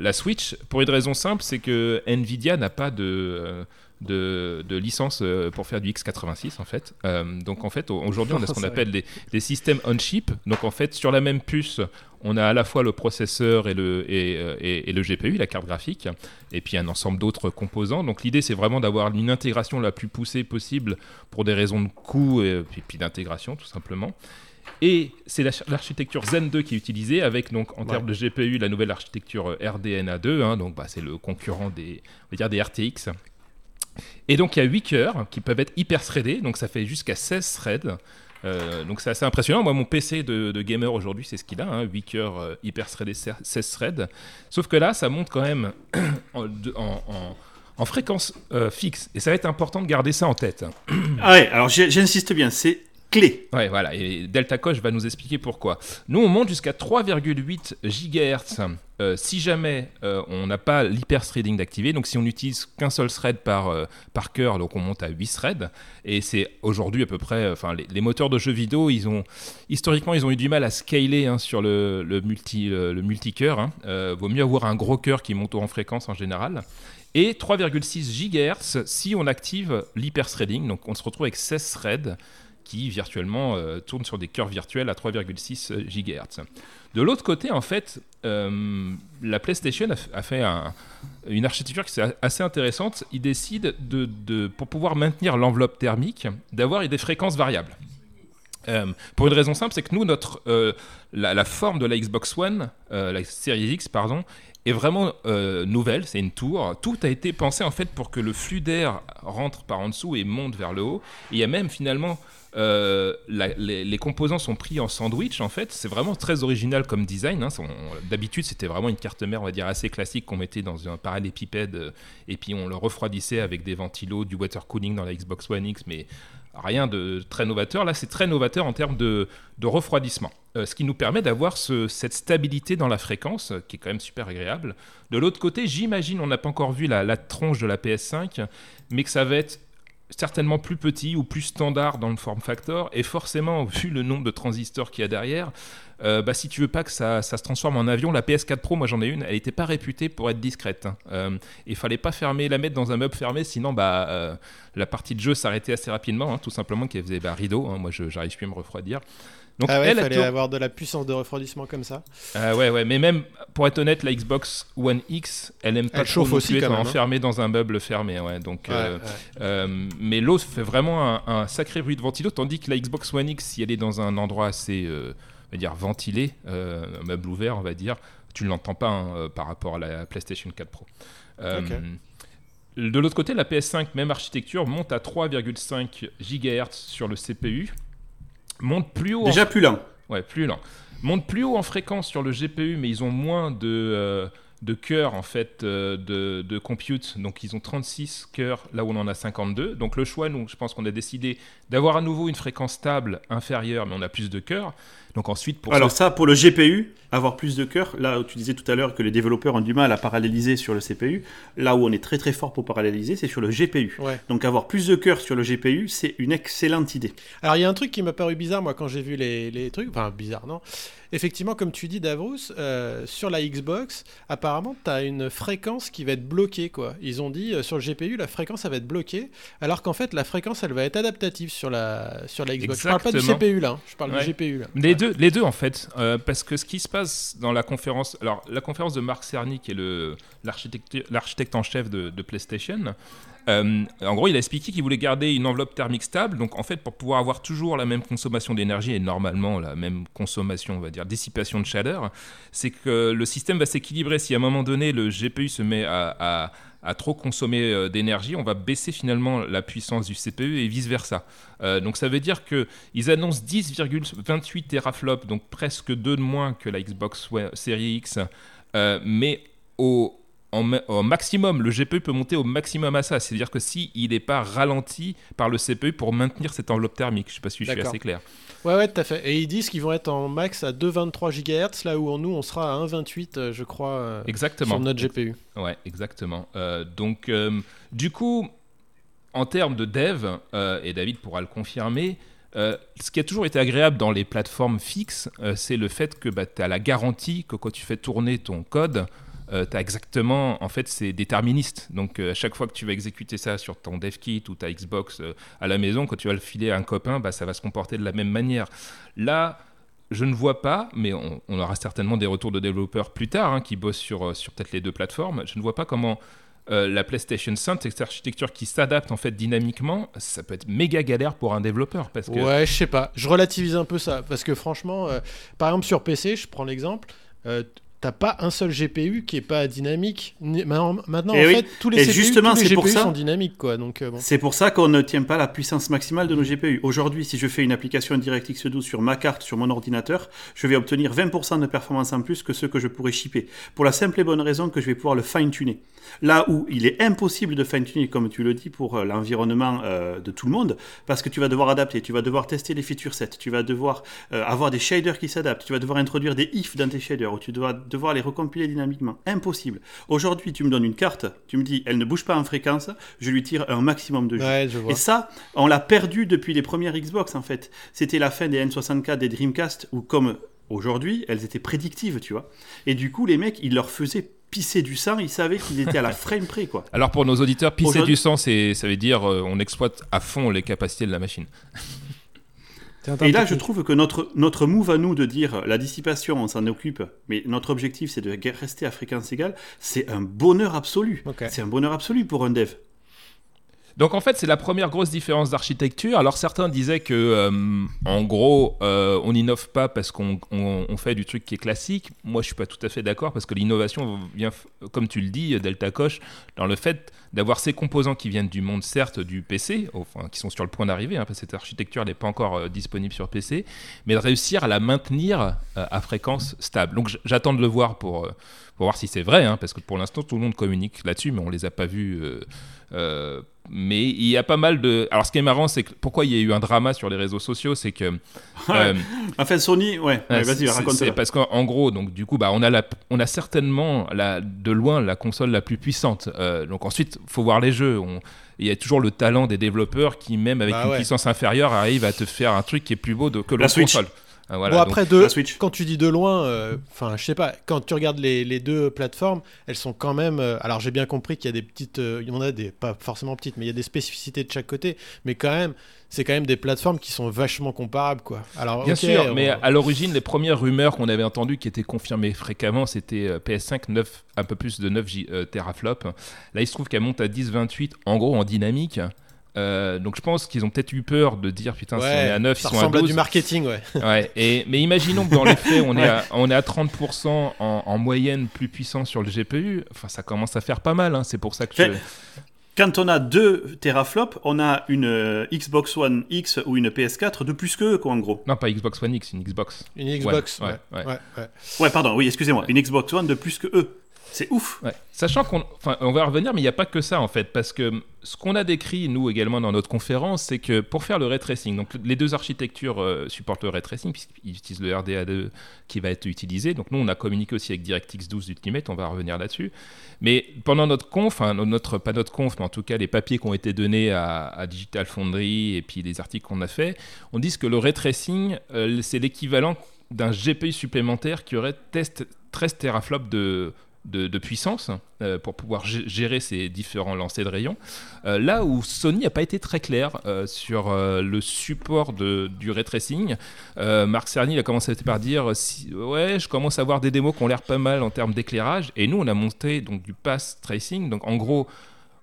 S3: la Switch, pour une raison simple, c'est que Nvidia n'a pas de de, licence euh, pour faire du x86 en fait. Euh, donc en fait aujourd'hui on a ce qu'on appelle des, systèmes on-chip. Donc en fait sur la même puce on a à la fois le processeur et le, et, euh, et, le GPU, la carte graphique, et puis un ensemble d'autres composants. Donc l'idée c'est vraiment d'avoir une intégration la plus poussée possible pour des raisons de coût et puis, d'intégration tout simplement. Et c'est l'architecture Zen 2 qui est utilisée avec donc en termes de GPU la nouvelle architecture RDNA 2, hein, donc bah, c'est le concurrent des, on va dire des RTX. Et donc il y a 8 cœurs qui peuvent être hyper threadés, donc ça fait jusqu'à 16 threads. Euh, donc c'est assez impressionnant. Moi, mon PC de, gamer aujourd'hui, c'est ce qu'il a, hein, 8 cœurs euh, hyper threadés, 16 threads. Sauf que là, ça monte quand même en, fréquence euh, fixe. Et ça va être important de garder ça en tête.
S1: ah ouais, alors j'insiste bien, c'est clé.
S3: Ouais, voilà. Et Delta Coche va nous expliquer pourquoi. Nous, on monte jusqu'à 3,8 GHz euh, si jamais euh, on n'a pas l'hyper-threading d'activer. Donc, si on n'utilise qu'un seul thread par, euh, par cœur, donc on monte à 8 threads. Et c'est aujourd'hui à peu près. Enfin, les, moteurs de jeux vidéo, ils ont historiquement, ils ont eu du mal à scaler hein, sur le, le multi le, multi-cœur. Hein. vaut mieux avoir un gros cœur qui monte en fréquence en général et 3,6 GHz si on active l'hyper-threading. Donc on se retrouve avec 16 threads qui virtuellement euh, tourne sur des cœurs virtuels à 3,6 GHz. De l'autre côté, en fait, euh, la PlayStation a, fait une architecture qui est assez intéressante. Il décide, de, pour pouvoir maintenir l'enveloppe thermique, d'avoir des fréquences variables. Euh, pour une raison simple, c'est que nous, notre, la, forme de la Xbox One, la Series X, pardon, est vraiment nouvelle, c'est une tour. Tout a été pensé en fait pour que le flux d'air rentre par en dessous et monte vers le haut. il y a même finalement euh, les, composants sont pris en sandwich en fait. C'est vraiment très original comme design. Hein. D'habitude, c'était vraiment une carte mère, on va dire, assez classique qu'on mettait dans un parallépipède euh, et puis on le refroidissait avec des ventilos, du water cooling dans la Xbox One X, mais rien de très novateur. Là, c'est très novateur en termes de, refroidissement. Euh, ce qui nous permet d'avoir cette stabilité dans la fréquence, qui est quand même super agréable. De l'autre côté, j'imagine, on n'a pas encore vu la, la tronche de la PS5, mais que ça va être certainement plus petit ou plus standard dans le form factor, et forcément, vu le nombre de transistors qu'il y a derrière, euh, bah, si tu veux pas que ça, se transforme en avion, la PS4 Pro, moi j'en ai une, elle n'était pas réputée pour être discrète. Hein. Euh, il fallait pas fermer, la mettre dans un meuble fermé, sinon bah, euh, la partie de jeu s'arrêtait assez rapidement, hein, tout simplement qu'elle faisait bah, rideau. Hein. moi, j'arrive plus à me refroidir.
S2: Donc, ah ouais, il fallait avoir de la puissance de refroidissement comme ça.
S3: Ah ouais, ouais, mais même pour être honnête, la Xbox One X, elle aime pas trop aussi être hein. enfermée dans un meuble fermé, ouais. Donc, euh, euh, mais l'autre fait vraiment un, sacré bruit de ventilo, tandis que la Xbox One X, si elle est dans un endroit assez, euh, va dire, ventilé, un meuble ouvert, on va dire, tu ne l'entends pas hein, par rapport à la PlayStation 4 Pro. De l'autre côté, la PS5, même architecture, monte à 3,5 GHz sur le CPU monte plus haut.
S1: Déjà plus lent.
S3: Ouais, plus lent. Monte plus haut en fréquence sur le GPU, mais ils ont moins de, euh, de cœurs en fait euh, de, de, compute. Donc ils ont 36 cœurs là où on en a 52. Donc le choix, nous, je pense qu'on a décidé d'avoir à nouveau une fréquence stable inférieure, mais on a plus de cœurs. Donc ensuite,
S1: pour alors ça, pour le GPU, avoir plus de cœurs. Là où tu disais tout à l'heure que les développeurs ont du mal à paralléliser sur le CPU, là où on est très très fort pour paralléliser, c'est sur le GPU. Donc avoir plus de cœurs sur le GPU, c'est une excellente idée.
S2: Alors il y a un truc qui m'a paru bizarre moi quand j'ai vu les, les, trucs, enfin bizarre non? Effectivement, comme tu dis Davrous, euh, sur la Xbox, apparemment tu as une fréquence qui va être bloquée quoi. Ils ont dit euh, sur le GPU la fréquence elle va être bloquée, alors qu'en fait la fréquence elle va être adaptative sur la sur la Xbox. Je parle pas du CPU là, hein. je parle du GPU là.
S3: Les deux, les deux en fait, euh, parce que ce qui se passe dans la conférence, alors la conférence de Mark Cerny, qui est l'architecte en chef de, PlayStation, euh, en gros, il a expliqué qu'il voulait garder une enveloppe thermique stable. Donc, en fait, pour pouvoir avoir toujours la même consommation d'énergie et normalement la même consommation, on va dire, dissipation de chaleur, c'est que le système va s'équilibrer. Si à un moment donné, le GPU se met à à trop consommer euh, d'énergie, on va baisser finalement la puissance du CPU et vice-versa. Euh, donc ça veut dire qu'ils annoncent 10,28 teraflops, donc presque 2 de moins que la Xbox Series X, euh, mais au, maximum, le GPU peut monter au maximum à ça. C'est-à-dire que s'il il n'est pas ralenti par le CPU pour maintenir cette enveloppe thermique, je ne sais pas si je suis assez clair.
S2: Ouais, ouais, tout à fait. Et ils disent qu'ils vont être en max à 2,23 GHz, là où nous, on sera à 1,28, euh, je crois, euh,
S3: exactement.
S2: sur notre GPU.
S3: Ouais, exactement. Euh, donc, du coup, en termes de dev, et David pourra le confirmer, ce qui a toujours été agréable dans les plateformes fixes, c'est le fait que bah, tu as la garantie que quand tu fais tourner ton code, euh, tu as exactement, en fait, c'est déterministe. Donc, euh, à chaque fois que tu vas exécuter ça sur ton dev kit ou ta Xbox euh, à la maison, quand tu vas le filer à un copain, bah, ça va se comporter de la même manière. Là, je ne vois pas, mais on, aura certainement des retours de développeurs plus tard hein, qui bossent sur, sur peut-être les deux plateformes. Je ne vois pas comment la PlayStation 5, cette architecture qui s'adapte en fait dynamiquement, ça peut être méga galère pour un développeur.
S2: Ouais, je sais pas. Je relativise un peu ça. Parce que franchement, par exemple sur PC, je prends l'exemple, t'as pas un seul GPU qui est pas dynamique. Maintenant, en eh fait, tous les, CPU, tous les GPU sont dynamiques, quoi. Donc,
S1: euh, c'est pour ça qu'on ne tient pas la puissance maximale de nos GPU. Aujourd'hui, si je fais une application DirectX 12 sur ma carte, sur mon ordinateur, je vais obtenir 20% de performance en plus que ce que je pourrais shipper. Pour la simple et bonne raison que je vais pouvoir le fine-tuner. Là où il est impossible de fine-tuner, comme tu le dis, pour euh, l'environnement euh, de tout le monde, parce que tu vas devoir adapter, tu vas devoir tester les feature sets, tu vas devoir avoir des shaders qui s'adaptent, tu vas devoir introduire des ifs dans tes shaders, ou tu dois devoir les recompiler dynamiquement. Impossible. Aujourd'hui, tu me donnes une carte, tu me dis, elle ne bouge pas en fréquence, je lui tire un maximum de jeux. Et ça, on l'a perdu depuis les premières Xbox, en fait. C'était la fin des N64, des Dreamcast, où comme aujourd'hui, elles étaient prédictives, tu vois. Et du coup, les mecs, ils leur faisaient pisser du sang, ils savaient qu'ils étaient à la frame près, quoi.
S3: Alors pour nos auditeurs, pisser du sang, ça veut dire euh, on exploite à fond les capacités de la machine.
S1: Et là, je trouve que notre, notre move à nous de dire la dissipation, on s'en occupe, mais notre objectif, c'est de rester à fréquence égale, c'est un bonheur absolu. C'est un bonheur absolu pour un dev.
S3: Donc en fait, c'est la première grosse différence d'architecture. Alors certains disaient que, euh, en gros, euh, on n'innove pas parce qu'on fait du truc qui est classique. Moi, je suis pas tout à fait d'accord parce que l'innovation vient, comme tu le dis, Delta Coche, dans le fait d'avoir ces composants qui viennent du monde, certes, du PC, qui sont sur le point d'arriver, hein, parce que cette architecture n'est pas encore euh, disponible sur PC, mais de réussir à la maintenir à fréquence stable. Donc j'attends de le voir pour, voir si c'est vrai, hein, parce que pour l'instant, tout le monde communique là-dessus, mais on les a pas vus mais il y a pas mal de. Alors, ce qui est marrant, c'est que pourquoi il y a eu un drama sur les réseaux sociaux, c'est que.
S1: Euh, enfin, Sony, ouais, vas-y, raconte
S3: C'est parce qu'en gros, donc du coup, bah, on a la, on a certainement la, de loin la console la plus puissante. Euh, donc ensuite, faut voir les jeux. il y a toujours le talent des développeurs qui, même avec bah une puissance inférieure, arrivent à te faire un truc qui est plus beau que l'autre console.
S2: Ah, bon, après, de, quand tu dis de loin, euh, enfin, je sais pas, quand tu regardes les, les, deux plateformes, elles sont quand même. Euh, alors, j'ai bien compris qu'il y a des petites. Euh, il y en a des, pas forcément petites, mais il y a des spécificités de chaque côté. Mais quand même, c'est quand même des plateformes qui sont vachement comparables, quoi. Alors,
S3: bien sûr, mais à l'origine, les premières rumeurs qu'on avait entendues qui étaient confirmées fréquemment, c'était PS5 9, un peu plus de 9 teraflops. Là, il se trouve qu'elle monte à 10-28, en gros, en dynamique. Euh, donc je pense qu'ils ont peut-être eu peur de dire putain si on est à 9 ils sont à 12
S2: du marketing ouais.
S3: ouais et, mais imaginons que dans les faits on, est à, on est à 30% en, en, moyenne plus puissant sur le GPU enfin ça commence à faire pas mal hein. c'est pour ça que je...
S1: quand on a deux teraflops on a une euh, Xbox One X ou une PS4 de plus que eux quoi en gros.
S3: Non pas Xbox One X une Xbox.
S2: Une Xbox ouais,
S1: ouais, ouais. ouais pardon oui excusez-moi une Xbox One de plus que eux c'est ouf.
S3: Sachant qu'on on va revenir, mais il n'y a pas que ça en fait, parce que ce qu'on a décrit nous également dans notre conférence, c'est que pour faire le ray tracing, donc les deux architectures euh, supportent le ray tracing puisqu'ils utilisent le RDA2 qui va être utilisé. Donc nous, on a communiqué aussi avec DirectX 12 Ultimate, on va revenir là-dessus. Mais pendant notre conf, notre pas notre conf, mais en tout cas les papiers qui ont été donnés à, Digital Foundry et puis les articles qu'on a fait, on dit que le ray tracing, euh, c'est l'équivalent d'un GPU supplémentaire qui aurait test 13 teraflops de de, puissance euh, pour pouvoir gérer ces différents lancers de rayons. Euh, là où Sony n'a pas été très clair euh, sur le support de, du ray tracing, Marc Cerny a commencé par dire ouais, je commence à voir des démos qui ont l'air pas mal en termes d'éclairage. Et nous, on a monté donc du pass tracing. Donc en gros,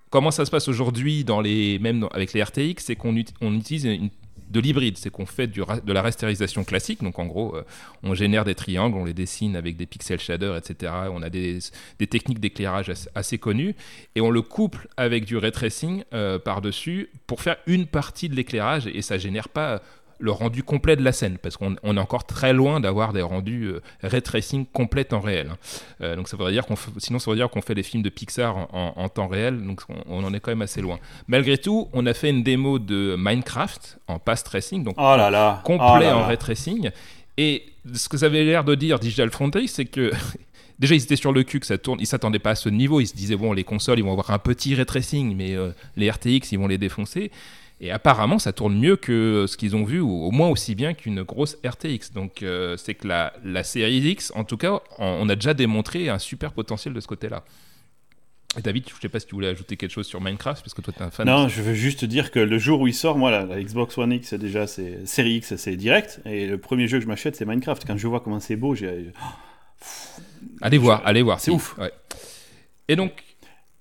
S3: comment ça se passe aujourd'hui dans les même avec les RTX, c'est qu'on on utilise une de l'hybride, c'est qu'on fait de la rasterisation classique, donc en gros, euh, on génère des triangles, on les dessine avec des pixel shaders, etc. On a des, techniques d'éclairage assez, connues, et on le couple avec du ray tracing euh, par-dessus pour faire une partie de l'éclairage, et ça génère pas le rendu complet de la scène, parce qu'on est encore très loin d'avoir des rendus euh, ray tracing complets en réel. Hein. Euh, donc ça voudrait dire qu'on sinon ça veut dire qu'on fait des films de Pixar en, temps réel, donc on, en est quand même assez loin. Malgré tout, on a fait une démo de Minecraft en pass tracing, donc
S1: oh là là.
S3: complet
S1: oh
S3: en ray tracing. Et ce que ça avait l'air de dire Digital Foundry, c'est que déjà ils étaient sur le cul que ça tourne, ils s'attendaient pas à ce niveau, ils se disaient bon les consoles ils vont avoir un petit ray tracing, mais euh, les RTX ils vont les défoncer. Et apparemment, ça tourne mieux que ce qu'ils ont vu, ou au moins aussi bien qu'une grosse RTX. Donc, euh, c'est que la, la, série X, en tout cas, on a déjà démontré un super potentiel de ce côté-là. Et David, je ne sais pas si tu voulais ajouter quelque chose sur Minecraft, parce que toi, tu es un fan.
S1: Non, je veux juste dire que le jour où il sort, moi, la, Xbox One X, déjà, c'est série X, c'est direct. Et le premier jeu que je m'achète, c'est Minecraft. Quand je vois comment c'est beau, j'ai.
S3: Allez voir, allez voir.
S1: C'est ouf.
S3: Et donc,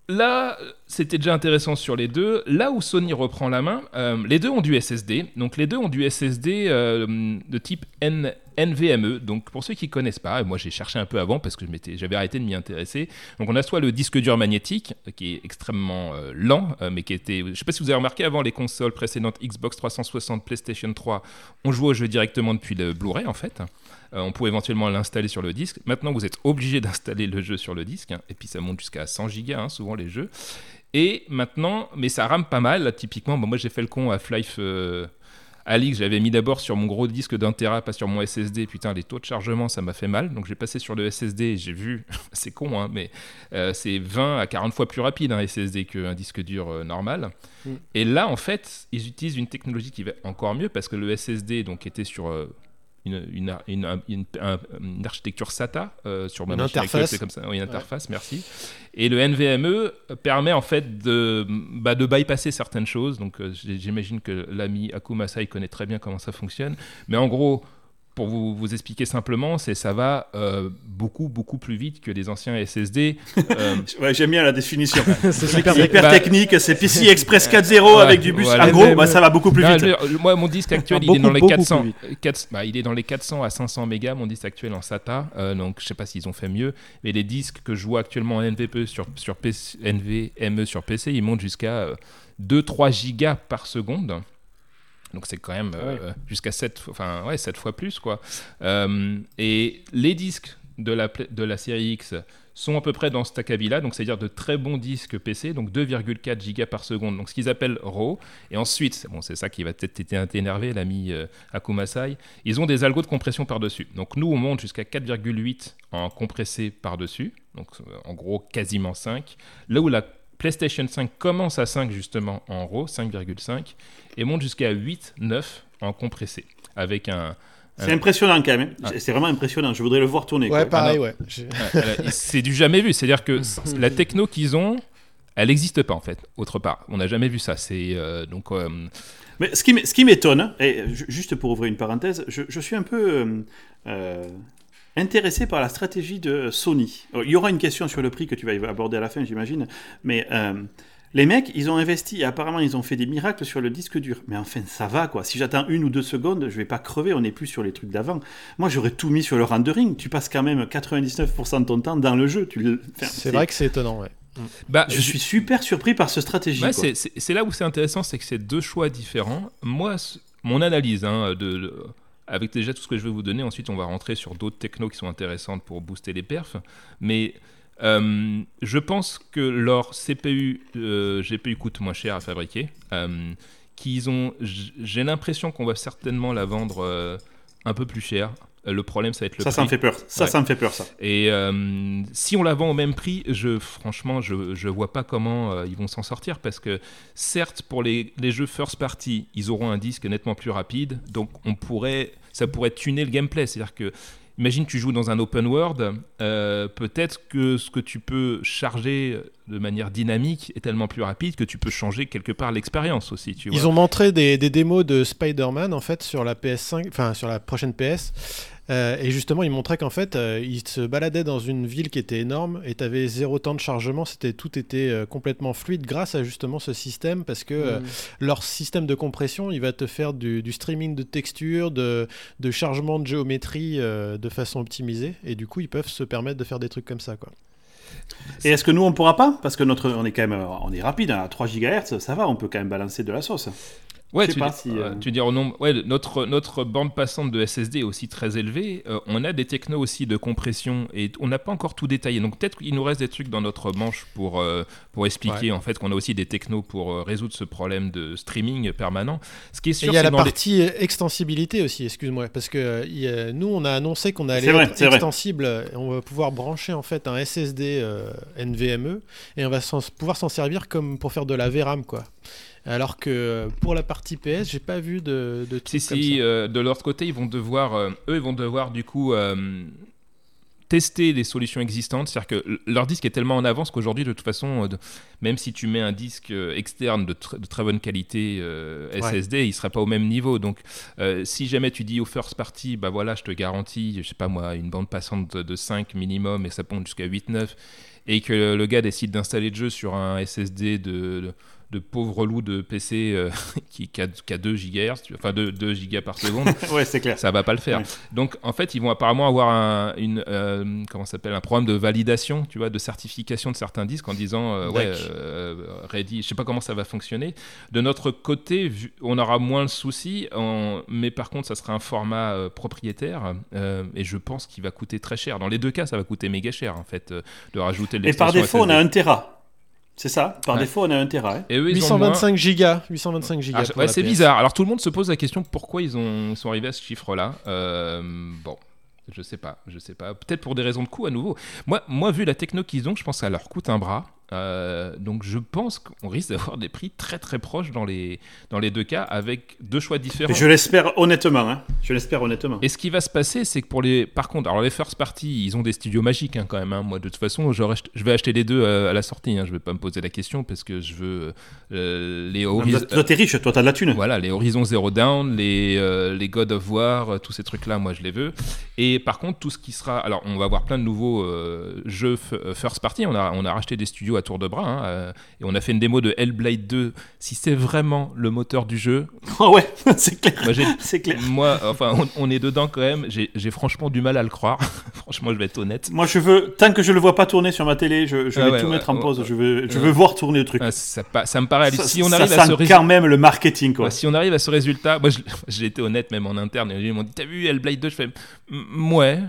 S3: là, c'était déjà intéressant sur les deux. Là où Sony reprend la main, euh, les deux ont du SSD. Donc les deux ont du SSD euh, de type NVMe. Donc pour ceux qui connaissent pas, moi j'ai cherché un peu avant parce que j'avais arrêté de m'y intéresser. Donc on a soit le disque dur magnétique qui est extrêmement euh, lent, mais qui était, je ne sais pas si vous avez remarqué avant les consoles précédentes Xbox 360, PlayStation 3, on jouait au jeu directement depuis le Blu-ray en fait. Euh, on pouvait éventuellement l'installer sur le disque. Maintenant, vous êtes obligé d'installer le jeu sur le disque, hein, et puis ça monte jusqu'à 100 Go, hein, souvent les jeux. Et maintenant, mais ça rame pas mal. typiquement, moi j'ai fait le con à Half-Life euh, Alix, j'avais mis d'abord sur mon gros disque d'un Tera, pas sur mon SSD. Putain, les taux de chargement, ça m'a fait mal. Donc j'ai passé sur le SSD et j'ai vu, c'est con, hein, mais euh, c'est 20 à 40 fois plus rapide un SSD qu'un disque dur normal. Mm. Et là, en fait, ils utilisent une technologie qui va encore mieux parce que le SSD donc était sur une, une, une, architecture SATA euh, sur
S2: ma une interface.
S3: comme ça, une interface, merci. Et le NVMe permet en fait de, bah, de bypasser certaines choses. Donc euh, j'imagine que l'ami Akumasai connaît très bien comment ça fonctionne. Mais en gros, pour vous, vous, expliquer simplement, c'est ça va euh, beaucoup beaucoup plus vite que les anciens SSD.
S1: Euh... ouais, j'aime bien la définition. c'est hyper bah, technique, c'est PCI Express 4.0 avec du bus. en gros, bah, ça va beaucoup plus vite.
S3: moi, mon disque actuel, il est dans les 400. 4, bah, il est dans les 400 à 500 mégas. Mon disque actuel en SATA, euh, donc je sais pas s'ils ont fait mieux. Mais les disques que je vois actuellement en NVPE sur sur PC, NVMe sur PC, ils montent jusqu'à 2-3 euh, gigas par seconde. Donc c'est quand même euh, jusqu'à 7, enfin, ouais, 7 fois plus. Quoi. Euh, et les disques de la, de la série X sont à peu près dans ce acabit-là, donc c'est-à-dire de très bons disques PC, donc 2,4 gigas par seconde, donc ce qu'ils appellent RAW. Et ensuite, bon, c'est ça qui va peut-être t'énerver, l'ami euh, Akumasai, ils ont des algos de compression par-dessus. Donc nous, on monte jusqu'à 4,8 en compressé par-dessus, donc en gros quasiment 5. Là où la PlayStation 5 commence à 5 justement en RAW, 5,5, et monte jusqu'à 8, 9 en compressé, avec un,
S1: c'est impressionnant quand même. Hein. C'est vraiment impressionnant. Je voudrais le voir tourner.
S2: Ouais, pareil, ouais.
S3: c'est du jamais vu. C'est-à-dire que la techno qu'ils ont, elle n'existe pas en fait, autre part. On n'a jamais vu ça. C'est euh, donc. Euh,
S1: Mais ce qui, ce qui m'étonne, et juste pour ouvrir une parenthèse, je, je suis un peu euh, intéressé par la stratégie de Sony. Il y aura une question sur le prix que tu vas aborder à la fin, j'imagine. Mais euh, les mecs, ils ont investi et apparemment ils ont fait des miracles sur le disque dur. Mais enfin, ça va quoi. Si j'attends une ou deux secondes, je vais pas crever. On n'est plus sur les trucs d'avant. Moi, j'aurais tout mis sur le rendering. Tu passes quand même 99% de ton temps dans le jeu. Tu
S2: c'est vrai que c'est étonnant, ouais.
S1: Bah, je, suis super surpris par ce stratégie.
S3: c'est là où c'est intéressant, c'est que c'est deux choix différents. Moi, mon analyse hein, de avec déjà tout ce que je vais vous donner. Ensuite, on va rentrer sur d'autres technos qui sont intéressantes pour booster les perfs. Mais euh, je pense que leur CPU, euh, GPU coûte moins cher à fabriquer. Euh, qu'ils ont, j'ai l'impression qu'on va certainement la vendre un peu plus cher. Le problème, ça va être le
S1: ça,
S3: prix.
S1: Ça, me fait peur. Ça, ça me fait peur, ça.
S3: Et si on la vend au même prix, je, franchement, je ne vois pas comment ils vont s'en sortir parce que, certes, pour les, les, jeux first party, ils auront un disque nettement plus rapide. Donc, on pourrait ça pourrait tuner le gameplay. C'est-à-dire que, imagine tu joues dans un open world, euh, peut-être que ce que tu peux charger de manière dynamique est tellement plus rapide que tu peux changer quelque part l'expérience aussi. Tu
S2: Ils ont montré des, des démos de Spider-Man en fait sur la PS5, enfin sur la prochaine PS. Euh, et justement, il montrait qu'en fait, euh, il se baladait dans une ville qui était énorme et tu avais zéro temps de chargement. C'était tout était euh, complètement fluide grâce à justement ce système parce que mm. leur système de compression, il va te faire du, streaming de textures, de, de, chargement de géométrie de façon optimisée. Et du coup, ils peuvent se permettre de faire des trucs comme ça, quoi.
S1: Et est-ce que nous on pourra pas? Parce que notre, on est quand même, on est rapide hein, à 3 GHz, ça va, on peut quand même balancer de la sauce.
S3: Ouais, tu, pas si, euh, tu dis au nombre. Ouais, notre, notre bande passante de SSD est aussi très élevée. Euh, on a des technos aussi de compression et on n'a pas encore tout détaillé. Donc peut-être qu'il nous reste des trucs dans notre manche pour, euh, pour expliquer en fait qu'on a aussi des technos pour résoudre ce problème de streaming permanent. Ce qui est sûr,
S2: il y a la partie extensibilité aussi, excuse-moi, parce que nous on a annoncé qu'on allait être extensible. Et on va pouvoir brancher en fait un SSD NVMe et on va pouvoir s'en servir comme pour faire de la VRAM quoi. Alors que pour la partie PS, j'ai pas vu de, de
S3: Si, si, euh, de leur côté, ils vont devoir, euh, eux, ils vont devoir du coup euh, tester les solutions existantes. C'est-à-dire que leur disque est tellement en avance qu'aujourd'hui, de toute façon, même si tu mets un disque externe de, très bonne qualité SSD, il sera pas au même niveau. Donc, si jamais tu dis au first party, bah voilà, je te garantis, je sais pas moi, une bande passante de 5 minimum et ça monte jusqu'à 8-9 et que le gars décide d'installer le jeu sur un SSD de de pauvres loups de PC euh, qui, qui, a, 2 GHz, enfin 2, 2 gigas par seconde.
S1: ouais, c'est clair.
S3: Ça va pas le faire. Donc en fait, ils vont apparemment avoir un, une, euh, comment s'appelle, un programme de validation, tu vois, de certification de certains disques en disant, euh, ouais, ready, je sais pas comment ça va fonctionner. De notre côté, on aura moins le souci, mais par contre, ça sera un format propriétaire et je pense qu'il va coûter très cher. Dans les deux cas, ça va coûter méga cher en fait de rajouter
S1: Et par défaut, on a un Tera. C'est ça. Par défaut, on a un Tera.
S2: Et 825 gigas. 825 gigas.
S3: Ah, ouais, c'est bizarre. Alors tout le monde se pose la question pourquoi ils ont sont arrivés à ce chiffre-là. Euh, bon. Je sais pas, je sais pas. Peut-être pour des raisons de coût à nouveau. Moi, moi vu la techno qu'ils ont, je pense que ça leur coûte un bras. Euh, donc je pense qu'on risque d'avoir des prix très très proches dans les, dans les deux cas avec deux choix différents.
S1: je l'espère honnêtement. Hein. Je l'espère honnêtement.
S3: Et ce qui va se passer, c'est que pour les. Par contre, alors les first party, ils ont des studios magiques hein, quand même. Hein. Moi, de toute façon, je vais acheter les deux euh, à la sortie. Je vais pas me poser la question parce que je veux euh, les.
S1: Toi, t'es riche, toi, t'as de la thune.
S3: Voilà, les Horizon Zero Down, les, les God of War, tous ces trucs-là, moi, je les veux. Et par contre, tout ce qui sera. Alors, on va avoir plein de nouveaux jeux first party. On a, on a racheté des studios à tour de bras. Hein, euh, et on a fait une démo de Hellblade 2. Si c'est vraiment le moteur du jeu.
S1: Oh ouais, c'est clair. Moi, c'est clair.
S3: Moi, enfin, on, est dedans quand même. J'ai franchement du mal à le croire. franchement, je vais être honnête.
S1: Moi, je veux, tant que je le vois pas tourner sur ma télé, je, je ah vais tout mettre en pause. je veux, je veux voir tourner le truc.
S3: Ah, ça, ça, me paraît. si on
S1: arrive à ce quand même le marketing quoi.
S3: si on arrive à ce résultat, moi, j'ai été honnête même en interne. Ils m'ont dit, t'as vu Hellblade 2 Je fais, ouais,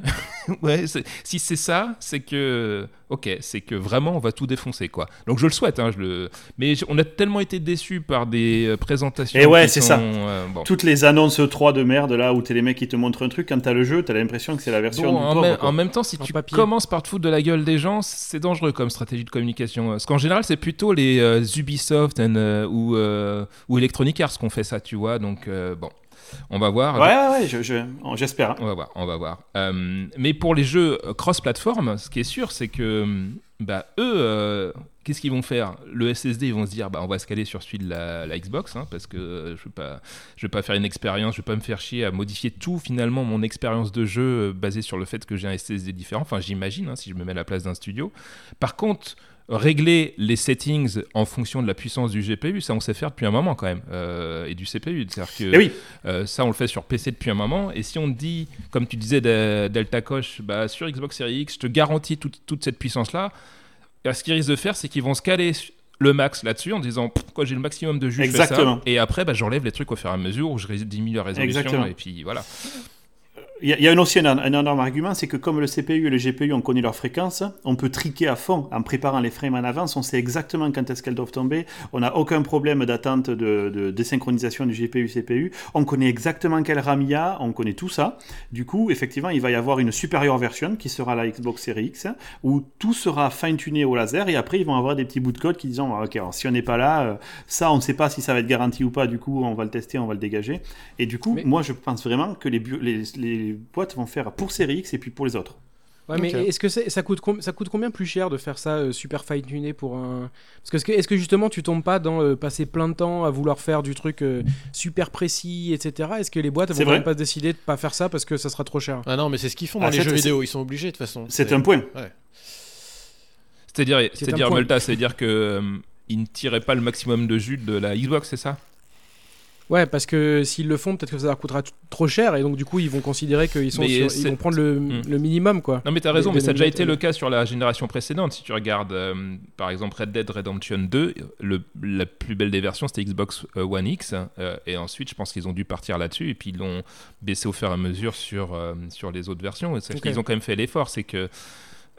S3: ouais. Si c'est ça, c'est que ok, c'est que vraiment on va tout défoncer quoi. Donc je le souhaite, hein, je le... mais on a tellement été déçus par des euh, présentations.
S1: Et ouais, c'est ça. Euh, Toutes les annonces 3 de merde là où t'es les mecs qui te montrent un truc, quand t'as le jeu, t'as l'impression que c'est la version.
S3: en, même temps, si tu commences par te foutre de la gueule des gens, c'est dangereux comme stratégie de communication. Parce qu'en général, c'est plutôt les euh, Ubisoft ou, ou Electronic Arts qu'on fait ça, tu vois. Donc bon. On va voir.
S1: Ouais, ouais, j'espère. Hein.
S3: On va voir, on va voir. Euh, mais pour les jeux cross-platform, ce qui est sûr, c'est que bah, eux, euh, qu'est-ce qu'ils vont faire? Le SSD, ils vont se dire, bah, on va se caler sur celui de la, Xbox, hein, parce que je ne vais, pas, je vais pas faire une expérience, je vais pas me faire chier à modifier tout, finalement, mon expérience de jeu euh, basée sur le fait que j'ai un SSD différent. Enfin, j'imagine, hein, si je me mets à la place d'un studio. Par contre, régler les settings en fonction de la puissance du GPU, ça on sait faire depuis un moment quand même, euh, et du CPU. C'est-à-dire que
S1: eh
S3: euh, ça on le fait sur PC depuis un moment. Et si on dit, comme tu disais Delta Coche, bah, sur Xbox Series X, je te garantis toute cette puissance-là, ce qu'ils risquent de faire, c'est qu'ils vont se caler le max là-dessus en disant quoi j'ai le maximum de jus
S1: Exactement.
S3: et après bah, j'enlève les trucs au fur et à mesure où je diminue la résolution et puis voilà
S1: il y, a aussi un, énorme argument, c'est que comme le CPU et le GPU ont connu leur fréquence, on peut triquer à fond en préparant les frames en avance, on sait exactement quand est-ce qu'elles doivent tomber, on n'a aucun problème d'attente de, désynchronisation du GPU-CPU, on connaît exactement quelle RAM il y a, on connaît tout ça. Du coup, effectivement, il va y avoir une supérieure version qui sera la Xbox Series X, où tout sera fine-tuné au laser, et après ils vont avoir des petits bouts de code qui disent, ok, alors, si on n'est pas là, euh, ça on ne sait pas si ça va être garanti ou pas, du coup on va le tester, on va le dégager. Et du coup, moi je pense vraiment que les, les, les boîtes vont faire pour Series X et puis pour les autres.
S4: Ouais, mais est-ce que ça coûte ça coûte combien plus cher de faire ça euh, super fine tuné pour un parce que est-ce que, justement tu tombes pas dans euh, passer plein de temps à vouloir faire du truc euh, super précis etc est-ce que les boîtes vont même pas décider de pas faire ça parce que ça sera trop cher?
S2: Ah non mais c'est ce qu'ils font dans ah, les jeux vidéo. Ils sont obligés de toute façon.
S1: C'est un point.
S3: C'est-à-dire c'est-à-dire Malta c'est-à-dire que ils ne tiraient pas le maximum de jus de la Xbox c'est ça?
S4: Ouais, parce que s'ils le font, peut-être que ça leur coûtera trop cher et donc du coup ils vont considérer qu'ils sont ils vont prendre le, hmm. le, minimum quoi.
S3: Non mais t'as raison, mais ça a déjà été le cas sur la génération précédente. Si tu regardes euh, par exemple Red Dead Redemption 2, le, la plus belle des versions c'était Xbox euh, One X euh, et ensuite je pense qu'ils ont dû partir là-dessus et puis ils l'ont baissé au fur et à mesure sur, sur les autres versions. Et okay. Ils ont quand même fait l'effort, c'est que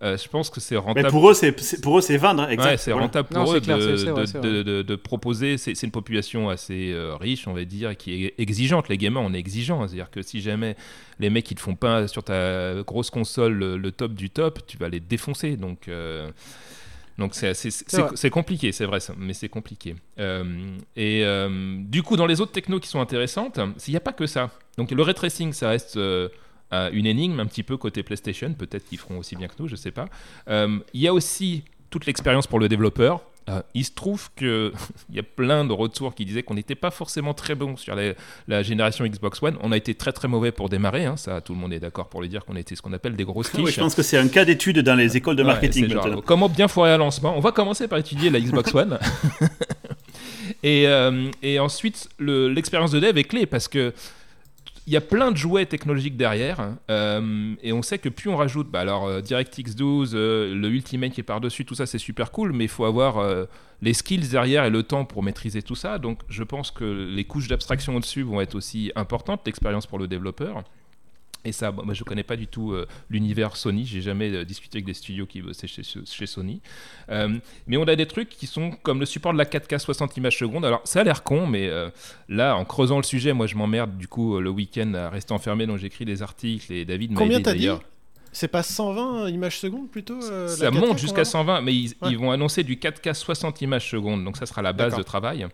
S3: euh, je pense que c'est rentable.
S1: Mais pour eux, c'est pour eux, c'est vendre.
S3: Ouais, c'est rentable pour eux de, de, proposer. C'est une population assez euh, riche, on va dire, qui est exigeante. Les gamers, on est exigeants. C'est-à-dire que si jamais les mecs ils te font pas sur ta grosse console le, top du top, tu vas les défoncer. Donc euh, donc c'est compliqué, c'est vrai, ça, mais c'est compliqué. et du coup, dans les autres technos qui sont intéressantes, il n'y a pas que ça. Donc le ray tracing, ça reste une énigme un petit peu côté PlayStation. Peut-être qu'ils feront aussi bien que nous, je sais pas. Euh, il y a aussi toute l'expérience pour le développeur. euh, il se trouve qu'il y a plein de retours qui disaient qu'on n'était pas forcément très bon sur la génération Xbox One. On a été très très mauvais pour démarrer, hein. ça tout le monde est d'accord pour le dire qu'on était ce qu'on appelle des grosses quiches.
S1: je pense que c'est un cas d'étude dans les écoles de marketing.
S3: comment bien foirer un lancement On va commencer par étudier la Xbox One. et, euh, et, ensuite, l'expérience de dev est clé parce que y a plein de jouets technologiques derrière, hein. euh, et on sait que plus on rajoute, bah alors euh, DirectX 12, euh, le Ultimate qui est par-dessus, tout ça c'est super cool, mais il faut avoir les skills derrière et le temps pour maîtriser tout ça. Donc je pense que les couches d'abstraction au-dessus vont être aussi importantes, l'expérience pour le développeur. Et ça, moi je connais pas du tout euh, l'univers Sony, j'ai jamais euh, discuté avec des studios qui bossaient chez, chez Sony. Euh, mais on a des trucs qui sont comme le support de la 4K 60 images secondes. Alors ça a l'air con, mais là en creusant le sujet, moi je m'emmerde du coup le week-end à rester enfermé, donc j'écris des articles et David
S2: m'a Combien t'as dit c'est pas 120 images secondes plutôt
S3: Ça monte jusqu'à 120, mais ils, ils, vont annoncer du 4K 60 images secondes, donc ça sera la base de travail.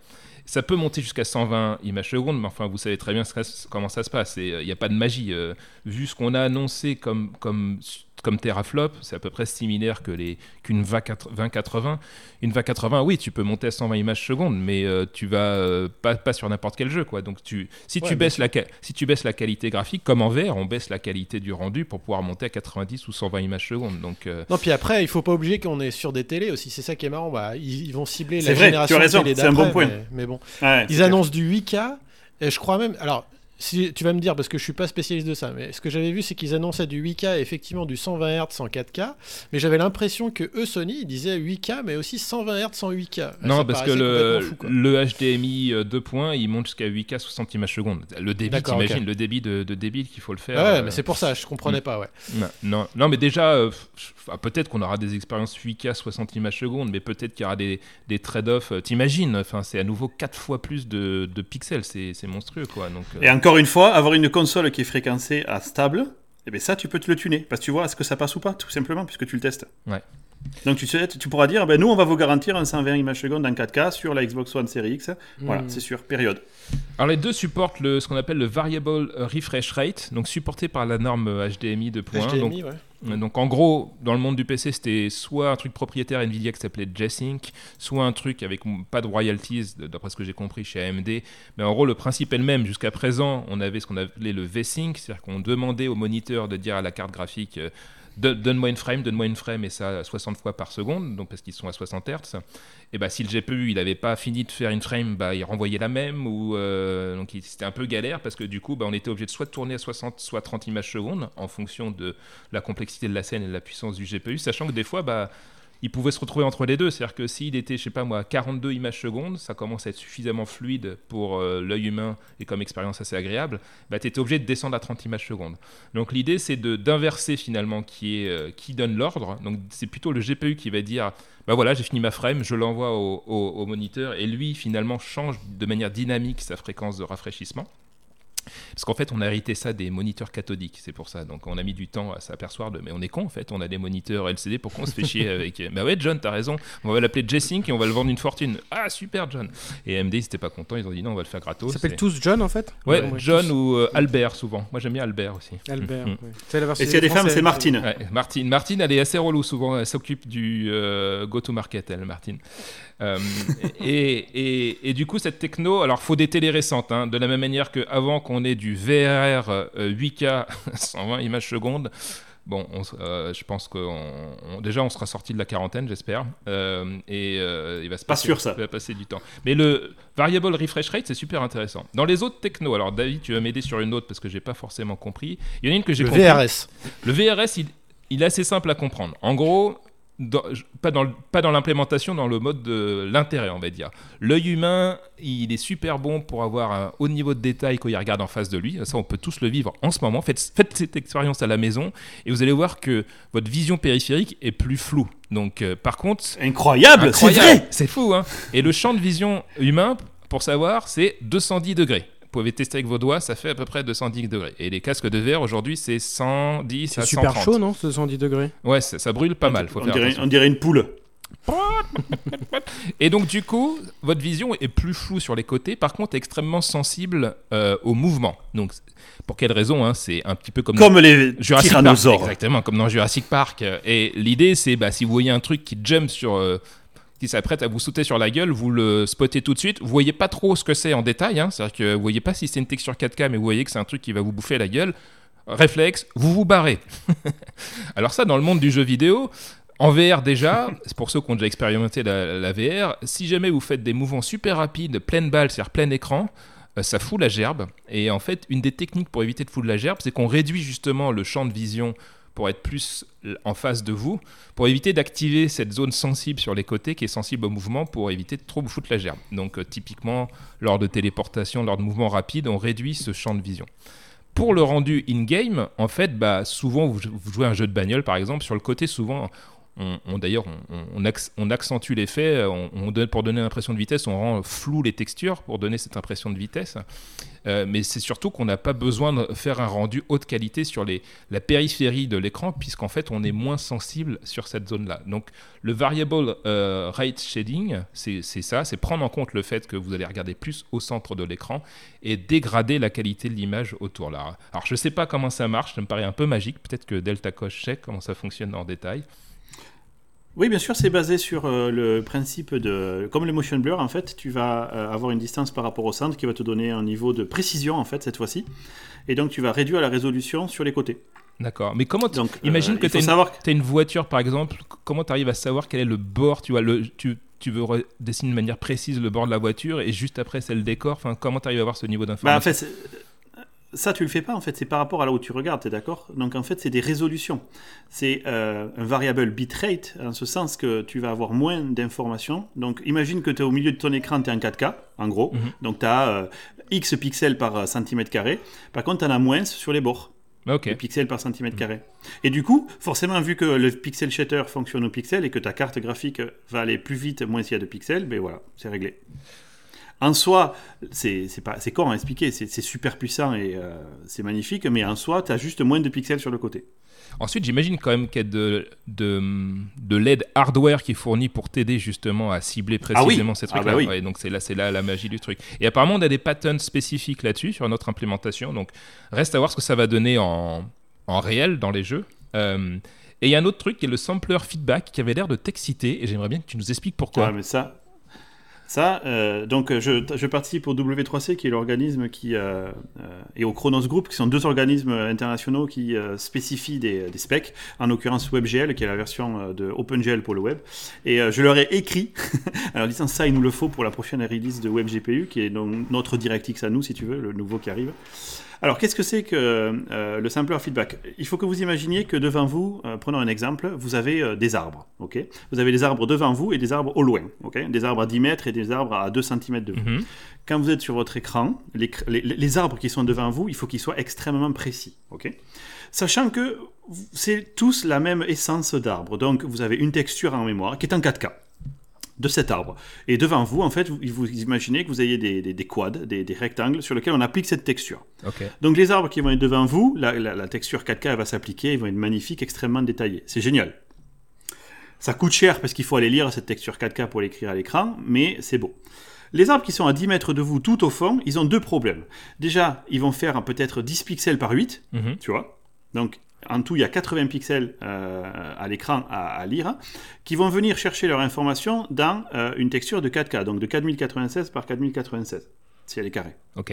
S3: Ça peut monter jusqu'à 120 images secondes, mais enfin, vous savez très bien comment ça se passe. Il n'y a pas de magie. Euh, vu ce qu'on a annoncé comme, comme comme teraflop, c'est à peu près similaire que les qu'une 2080. Une 2080, oui, tu peux monter à 120 images secondes, mais euh, tu vas euh, pas, pas sur n'importe quel jeu, quoi. Donc tu, si tu baisses la si tu baisses la qualité graphique, comme en VR, on baisse la qualité du rendu pour pouvoir monter à 90 ou 120 images secondes. Donc euh,
S2: non, puis après, il faut pas oublier qu'on est sur des télés aussi. C'est ça qui est marrant. Bah, ils, vont cibler la vrai, génération tu as raison, C'est un bon point. Mais, bon, ils annoncent du 8K. Et je crois même. Alors, si tu vas me dire, parce que je suis pas spécialiste de ça, mais ce que j'avais vu, c'est qu'ils annonçaient du 8K et effectivement du 120 Hz en 4K, mais j'avais l'impression que eux, Sony, ils disaient 8K, mais aussi 120 Hz en 8K.
S3: Non, parce que le, le, HDMI 2 points, il monte jusqu'à 8K 60 images secondes. Le débit, t'imagines, le débit de, de débit qu'il faut le faire.
S2: Ouais, mais euh, c'est pour ça, je comprenais mm. pas, ouais.
S3: Non, non, mais déjà, euh, peut-être qu'on aura des expériences 8K 60 images secondes, mais peut-être qu'il y aura des, des trade-offs. Euh, t'imagines, enfin, c'est à nouveau 4 fois plus de, de pixels, c'est monstrueux, quoi. Donc,
S1: Et encore une fois, avoir une console qui est fréquencée à stable, et eh bien ça, tu peux te le tuner. Parce que tu vois, est-ce que ça passe ou pas, tout simplement, puisque tu le testes.
S3: Ouais.
S1: Donc tu, sais, tu pourras dire, eh ben, nous, on va vous garantir un 120 images secondes en 4K sur la Xbox One Series X. Voilà, hmm. c'est sûr, période.
S3: Alors les deux supportent le, ce qu'on appelle le Variable Refresh Rate, donc supporté par la norme HDMI 2.1. Donc, donc en gros, dans le monde du PC, c'était soit un truc propriétaire Nvidia qui s'appelait G-Sync, soit un truc avec pas de royalties, d'après ce que j'ai compris chez AMD. Mais en gros, le principe est le même. Jusqu'à présent, on avait ce qu'on appelait le V-Sync, c'est-à-dire qu'on demandait au moniteur de dire à la carte graphique euh, donne-moi une frame, donne-moi une frame, et ça 60 fois par seconde, donc parce qu'ils sont à 60 Hz. Et bah, si le GPU il n'avait pas fini de faire une frame, bah, il renvoyait la même, ou euh, donc c'était un peu galère parce que du coup, bah, on était obligé de soit tourner à 60, soit 30 images secondes en fonction de la complexité de la scène et de la puissance du GPU, sachant que des fois, bah, il pouvait se retrouver entre les deux. C'est-à-dire que s'il était, je sais pas moi, 42 images secondes, ça commence à être suffisamment fluide pour euh, l'œil humain et comme expérience assez agréable, bah, tu étais obligé de descendre à 30 images secondes. Donc l'idée, c'est d'inverser finalement qui, est, euh, qui donne l'ordre. Donc c'est plutôt le GPU qui va dire, bah voilà, j'ai fini ma frame, je l'envoie au, au moniteur et lui finalement change de manière dynamique sa fréquence de rafraîchissement. Parce qu'en fait, on a hérité ça des moniteurs cathodiques, c'est pour ça. Donc on a mis du temps à s'apercevoir de. Mais on est con en fait, on a des moniteurs LCD, pourquoi on se fait chier avec. Bah ouais, John, t'as raison, on va l'appeler J-Sync et on va le vendre une fortune. Ah, super, John. Et AMD, ils étaient pas contents, ils ont dit non, on va le faire gratos. Ils
S2: s'appellent tous John en fait
S3: Ouais, John ou euh, Albert souvent. Moi j'aime bien Albert aussi.
S2: Albert,
S1: oui. C'est la version. Et s'il y a des femmes, c'est Martine.
S3: Martine. Martine, elle est assez relou souvent, elle s'occupe du euh, go-to-market, elle, Martine. Euh, et, et, du coup, cette techno, alors faut des télés récentes, hein, de la même manière qu'avant qu'on ait du VRR 8K 120 images secondes. Bon, euh, je pense que déjà on sera sorti de la quarantaine, j'espère, euh, et il va se passer,
S1: sûr, ça.
S3: va passer du temps. Mais le variable refresh rate, c'est super intéressant. Dans les autres technos, alors David, tu vas m'aider sur une autre parce que j'ai pas forcément compris. Il y en a une que j'ai compris.
S2: Le VRS.
S3: Le VRS, il, il est assez simple à comprendre. En gros, pas dans, pas dans l'implémentation, dans le mode de l'intérêt, on va dire. L'œil humain, il est super bon pour avoir un haut niveau de détail quand il regarde en face de lui. Ça, on peut tous le vivre en ce moment. Faites, faites cette expérience à la maison et vous allez voir que votre vision périphérique est plus floue. Donc, euh, par contre.
S1: Incroyable, c'est vrai!
S3: C'est fou, hein! Et le champ de vision humain, pour savoir, c'est 210 degrés vous pouvez tester avec vos doigts, ça fait à peu près 210 degrés. Et les casques de verre aujourd'hui, c'est 110 à 130. C'est super
S2: chaud, non, ce 110 degrés?
S3: Ouais, ça, brûle pas mal.
S1: Faut on, dirait, on dirait une poule.
S3: Et donc du coup, votre vision est plus floue sur les côtés, par contre extrêmement sensible euh, au mouvement. Donc pour quelle raison hein, C'est un petit peu comme,
S1: comme les Jurassic tyrannosaures.
S3: exactement, comme dans Jurassic Park. Et l'idée, c'est bah, si vous voyez un truc qui jump sur euh, qui s'apprête à vous sauter sur la gueule, vous le spottez tout de suite. Vous voyez pas trop ce que c'est en détail, hein. c'est-à-dire que vous voyez pas si c'est une texture 4K, mais vous voyez que c'est un truc qui va vous bouffer la gueule. Réflexe, vous vous barrez. Alors ça, dans le monde du jeu vidéo, en VR déjà, c'est pour ceux qui ont déjà expérimenté la, VR, si jamais vous faites des mouvements super rapides, pleine balle, c'est-à-dire plein écran, euh, ça fout la gerbe. Et en fait, une des techniques pour éviter de foutre la gerbe, c'est qu'on réduit justement le champ de vision pour être plus en face de vous, pour éviter d'activer cette zone sensible sur les côtés qui est sensible au mouvement pour éviter de trop vous foutre la gerbe. Donc euh, typiquement, lors de téléportation, lors de mouvements rapides, on réduit ce champ de vision. Pour le rendu in-game, en fait, bah, souvent vous, jouez un jeu de bagnole par exemple, sur le côté souvent on, d'ailleurs, on, accentue l'effet, on, pour donner l'impression de vitesse, on rend flou les textures pour donner cette impression de vitesse. Euh, mais c'est surtout qu'on n'a pas besoin de faire un rendu haute qualité sur les, la périphérie de l'écran, puisqu'en fait, on est moins sensible sur cette zone-là. Donc, le variable euh, rate shading, c'est ça, c'est prendre en compte le fait que vous allez regarder plus au centre de l'écran et dégrader la qualité de l'image autour là. Alors, je ne sais pas comment ça marche, ça me paraît un peu magique. Peut-être que Delta Coche sait comment ça fonctionne en détail.
S1: Oui, bien sûr, c'est basé sur euh, le principe de. Comme le motion blur, en fait, tu vas euh, avoir une distance par rapport au centre qui va te donner un niveau de précision, en fait, cette fois-ci. Et donc, tu vas réduire la résolution sur les côtés.
S3: D'accord. Mais comment. Donc, imagine euh, que tu as, une voiture, par exemple. Comment tu arrives à savoir quel est le bord? Tu, vois, le, tu, tu veux dessiner de manière précise le bord de la voiture et juste après, c'est le décor. Enfin, comment tu arrives à avoir ce niveau d'information
S1: bah, en fait, ça, tu le fais pas, en fait, c'est par rapport à là où tu regardes, tu es d'accord? Donc, en fait, c'est des résolutions. C'est euh, un variable bitrate, en ce sens que tu vas avoir moins d'informations. Donc, imagine que tu es au milieu de ton écran, tu es en 4K, en gros. Mhm. Donc, tu as euh, X pixels par euh, centimètre carré. Par contre, tu en as moins sur les bords.
S3: Okay.
S1: pixels par centimètre carré. Et du coup, forcément, vu que le pixel shader fonctionne au pixel et que ta carte graphique va aller plus vite, moins s'il y a de pixels, ben voilà, c'est réglé. En soi, c'est con à expliquer, c'est super puissant et euh, c'est magnifique, mais en soi, tu as juste moins de pixels sur le côté.
S3: Ensuite, j'imagine quand même qu'il y a de, de, de l'aide hardware qui est fournie pour t'aider justement à cibler ah précisément ces trucs-là. Ah bah donc c'est là, c'est là la magie du truc. Et apparemment, on a des patterns spécifiques là-dessus sur notre implémentation. Donc reste à voir ce que ça va donner en, en réel dans les jeux. Euh, et il y a un autre truc qui est le sampler feedback qui avait l'air de t'exciter et j'aimerais bien que tu nous expliques pourquoi.
S1: Ah, mais ça, ça, euh, donc je, je, participe au W3C, qui est l'organisme qui euh, euh, et au Chronos Group, qui sont deux organismes internationaux qui spécifient des, des, specs, en l'occurrence WebGL, qui est la version de OpenGL pour le web. Et je leur ai écrit, en disant ça, il nous le faut pour la prochaine release de WebGPU, qui est donc notre DirectX à nous, si tu veux, le nouveau qui arrive. Alors, qu'est-ce que c'est que euh, le sampler feedback? Il faut que vous imaginiez que devant vous, euh, prenons un exemple, vous avez euh, des arbres. ok? Vous avez des arbres devant vous et des arbres au loin. ok? Des arbres à 10 mètres et des arbres à 2 cm de vous. Mhm. Quand vous êtes sur votre écran, les, arbres qui sont devant vous, il faut qu'ils soient extrêmement précis. ok? Sachant que c'est tous la même essence d'arbre. Donc, vous avez une texture en mémoire qui est en 4K de cet arbre. Et devant vous, en fait, vous, vous imaginez que vous ayez des, des, quads, des, rectangles sur lesquels on applique cette texture. Donc les arbres qui vont être devant vous, la, texture 4K va s'appliquer, ils vont être magnifiques, extrêmement détaillés. C'est génial. Ça coûte cher parce qu'il faut aller lire cette texture 4K pour l'écrire à l'écran, mais c'est beau. Les arbres qui sont à 10 mètres de vous tout au fond, ils ont deux problèmes. Déjà, ils vont faire peut-être 10 pixels par 8, mhm. tu vois. Donc en tout, il y a 80 pixels euh, à l'écran à, lire, qui vont venir chercher leur information dans euh, une texture de 4K, donc de 4096 par 4096, si elle est carrée.
S3: Ok.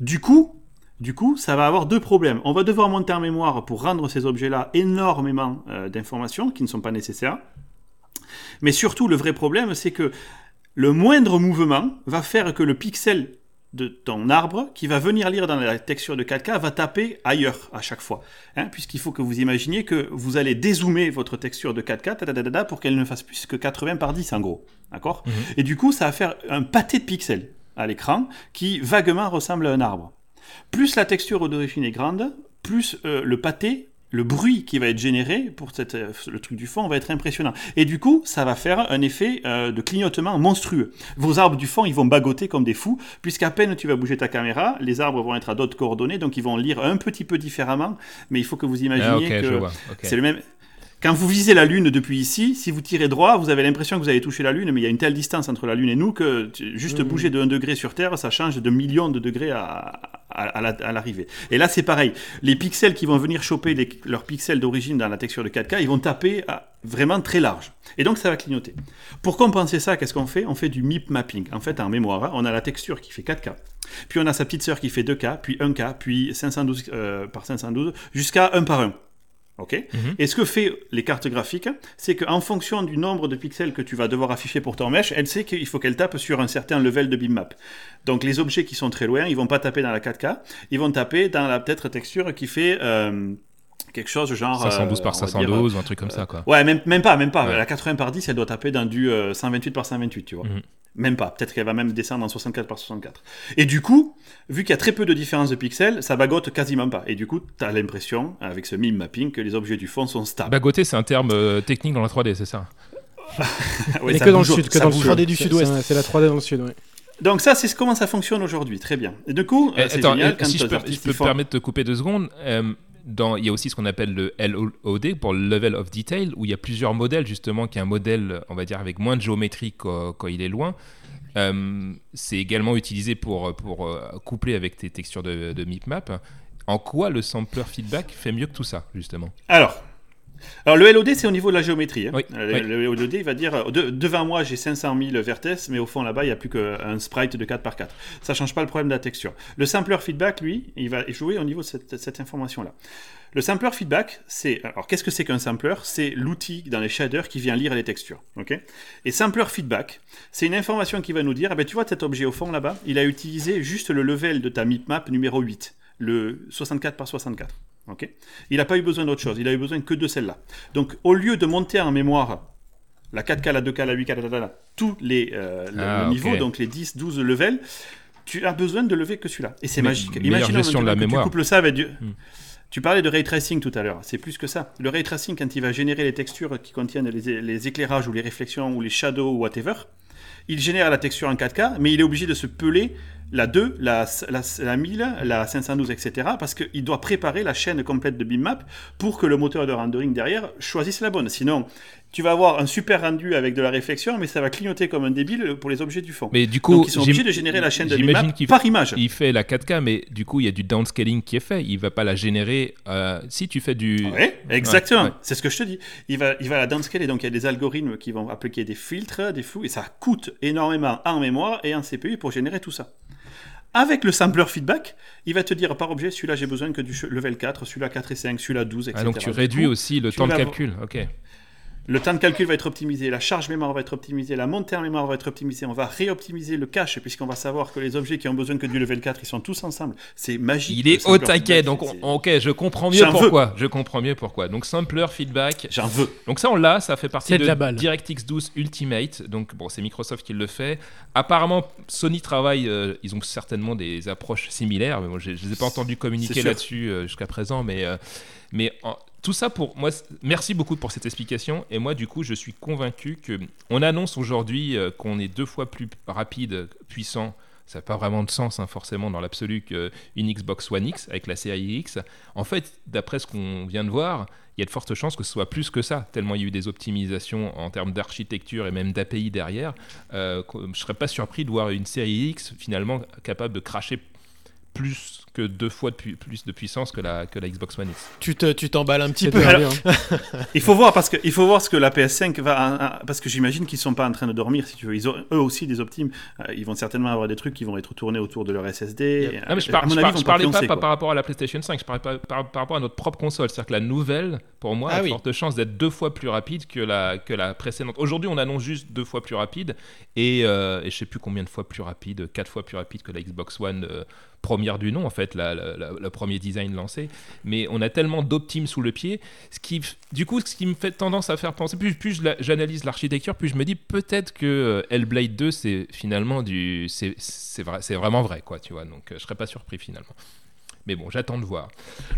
S1: Du coup, du coup, ça va avoir deux problèmes. On va devoir monter en mémoire pour rendre ces objets-là énormément euh, d'informations qui ne sont pas nécessaires. Mais surtout, le vrai problème, c'est que le moindre mouvement va faire que le pixel de ton arbre qui va venir lire dans la texture de 4K va taper ailleurs à chaque fois. Hein, puisqu'il faut que vous imaginiez que vous allez dézoomer votre texture de 4K pour qu'elle ne fasse plus que 80 par 10 en gros. D'accord mhm. Et du coup, ça va faire un pâté de pixels à l'écran qui vaguement ressemble à un arbre. Plus la texture d'origine est grande, plus euh, le pâté le bruit qui va être généré pour cette, euh, le truc du fond va être impressionnant. Et du coup, ça va faire un effet euh, de clignotement monstrueux. Vos arbres du fond, ils vont bagoter comme des fous, puisqu'à peine tu vas bouger ta caméra, les arbres vont être à d'autres coordonnées, donc ils vont lire un petit peu différemment, mais il faut que vous imaginiez ah, que c'est le même... Quand vous visez la Lune depuis ici, si vous tirez droit, vous avez l'impression que vous avez touché la Lune, mais il y a une telle distance entre la Lune et nous que juste mmh. bouger de 1 degré sur Terre, ça change de millions de degrés à, à, l'arrivée. Et là, c'est pareil. Les pixels qui vont venir choper leurs pixels d'origine dans la texture de 4K, ils vont taper vraiment très large. Et donc, ça va clignoter. Pour compenser ça, qu'est-ce qu'on fait? On fait du MIP mapping. En fait, en mémoire, on a la texture qui fait 4K. Puis on a sa petite sœur qui fait 2K, puis 1K, puis 512 euh, par 512, jusqu'à 1 par 1. Ok mhm. Et ce que fait les cartes graphiques, c'est qu'en fonction du nombre de pixels que tu vas devoir afficher pour ton mesh, elle sait qu'il faut qu'elle tape sur un certain level de bitmap. Donc les objets qui sont très loin, ils vont pas taper dans la 4K, ils vont taper dans la peut-être texture qui fait euh, quelque chose genre
S3: 512 par 512 ou un truc comme ça quoi.
S1: Ouais, même, même pas, même pas. La 80 par 10, elle doit taper dans du 128 euh, par 128, tu vois. Mhm. Même pas. Peut-être qu'elle va même descendre en 64 par 64. Et du coup, vu qu'il y a très peu de différence de pixels, ça bagote quasiment pas. Et du coup, tu as l'impression, avec ce mime mapping, que les objets du fond sont stables.
S3: Bagoter, c'est un terme euh, technique dans la 3D, c'est ça
S4: oui, que dans le sud, que dans le 3D du sud-ouest. C'est la 3D dans le sud, oui.
S1: Donc ça, c'est comment ça fonctionne aujourd'hui, très bien. Et du coup, eh, c'est génial.
S3: si je peux, me permettre de te couper deux secondes, euh, dans, il y a aussi ce qu'on appelle le LOD pour le level of detail, où il y a plusieurs modèles justement, qui est un modèle, on va dire, avec moins de géométrie quand, il est loin. Euh, c'est également utilisé pour, pour euh, coupler avec tes textures de, de MIPMAP. En quoi le sampler feedback fait mieux que tout ça, justement?
S1: Alors, alors le LOD, c'est au niveau de la géométrie. Hein. Euh, le, LOD, il va dire, devant moi, j'ai 500 000 vertex, mais au fond, là-bas, il n'y a plus qu'un sprite de 4 par 4. Ça ne change pas le problème de la texture. Le sampler feedback, lui, il va jouer au niveau de cette, information-là. Le sampler feedback, c'est... Alors, qu'est-ce que c'est qu'un sampler C'est l'outil dans les shaders qui vient lire les textures. ok? Et sampler feedback, c'est une information qui va nous dire, eh ben, tu vois cet objet au fond, là-bas, il a utilisé juste le level de ta map numéro 8, le 64 par 64 il n'a pas eu besoin d'autre chose, il a eu besoin que de celle-là. Donc au lieu de monter en mémoire la 4K, la 2K, la 8K, tous les euh, ah, niveaux, donc les 10, 12 levels, tu as besoin de lever que celui-là. Et c'est magique.
S3: Imagine de la mémoire.
S1: tu couples ça avec du... Hmm. Tu parlais de ray tracing tout à l'heure, c'est plus que ça. Le ray tracing, quand il va générer les textures qui contiennent les, les éclairages ou les réflexions ou les shadows ou whatever, il génère la texture en 4K, mais il est obligé de se peler la 2, la, la, la 1000, la 512, etc. Parce qu'il doit préparer la chaîne complète de BIMMAP pour que le moteur de rendering derrière choisisse la bonne. Sinon, tu vas avoir un super rendu avec de la réflexion, mais ça va clignoter comme un débile pour les objets du fond.
S3: Mais du coup,
S1: Donc, ils sont obligés de générer la chaîne de BIMMAP par image.
S3: Il fait la 4K, mais du coup, il y a du downscaling qui est fait. Il va pas la générer euh, si tu fais du.
S1: Oui, exactement. C'est ce que je te dis. Il va, il va la downscaler. Donc, il y a des algorithmes qui vont appliquer des filtres, des flous, et ça coûte énormément en mémoire et en CPU pour générer tout ça. Avec le sampler feedback, il va te dire par objet, celui-là j'ai besoin que du level 4, celui-là 4 et 5, celui-là 12, etc.
S3: Ah, donc tu réduis aussi le temps de calcul, ok.
S1: Le temps de calcul va être optimisé, la charge mémoire va être optimisée, la montée en mémoire va être optimisée. On va réoptimiser le cache puisqu'on va savoir que les objets qui ont besoin que du level 4, ils sont tous ensemble. C'est magique.
S3: Il est au taquet, donc ok, je comprends mieux pourquoi. Je comprends mieux pourquoi. Donc sampler, feedback.
S1: J'en veux.
S3: Donc ça on l'a, ça fait partie de, DirectX 12 Ultimate. Donc bon, c'est Microsoft qui le fait. Apparemment, Sony travaille, euh, ils ont certainement des approches similaires, mais moi je, ne les ai pas entendus communiquer là-dessus euh, jusqu'à présent, mais euh, mais tout ça pour moi, merci beaucoup pour cette explication. Et moi, du coup, je suis convaincu que on annonce aujourd'hui euh, qu'on est deux fois plus rapide, puissant. Ça n'a pas vraiment de sens, hein, forcément, dans l'absolu, qu'une Xbox One X avec la série X. En fait, d'après ce qu'on vient de voir, il y a de fortes chances que ce soit plus que ça, tellement il y a eu des optimisations en termes d'architecture et même d'API derrière. Euh, je ne serais pas surpris de voir une série X finalement capable de cracher plus que deux fois de plus de puissance que la, que la Xbox One X.
S2: Tu t'emballes un petit peu.
S1: il faut voir parce que il faut voir ce que la PS5 va parce que j'imagine qu'ils sont pas en train de dormir si tu veux. Ils ont eux aussi des optimes. Euh, ils vont certainement avoir des trucs qui vont être tournés autour de leur SSD.
S3: Non, mais je, je, parlais pas, par rapport à la PlayStation 5. Je parlais pas par, rapport à notre propre console. C'est-à-dire que la nouvelle, pour moi, ah a forte chance d'être deux fois plus rapide que la que la précédente. Aujourd'hui, on annonce juste deux fois plus rapide et, euh, et je sais plus combien de fois plus rapide, quatre fois plus rapide que la Xbox One. Euh, première du nom, en fait, le premier design lancé. Mais on a tellement d'optimes sous le pied, ce qui, du coup, ce qui me fait tendance à faire penser, plus, plus j'analyse l'architecture, plus je me dis peut-être que euh, Hellblade 2, c'est finalement du. C'est vrai, vraiment vrai, quoi, tu vois. Donc, euh, je serais pas surpris finalement. Mais bon, j'attends de voir.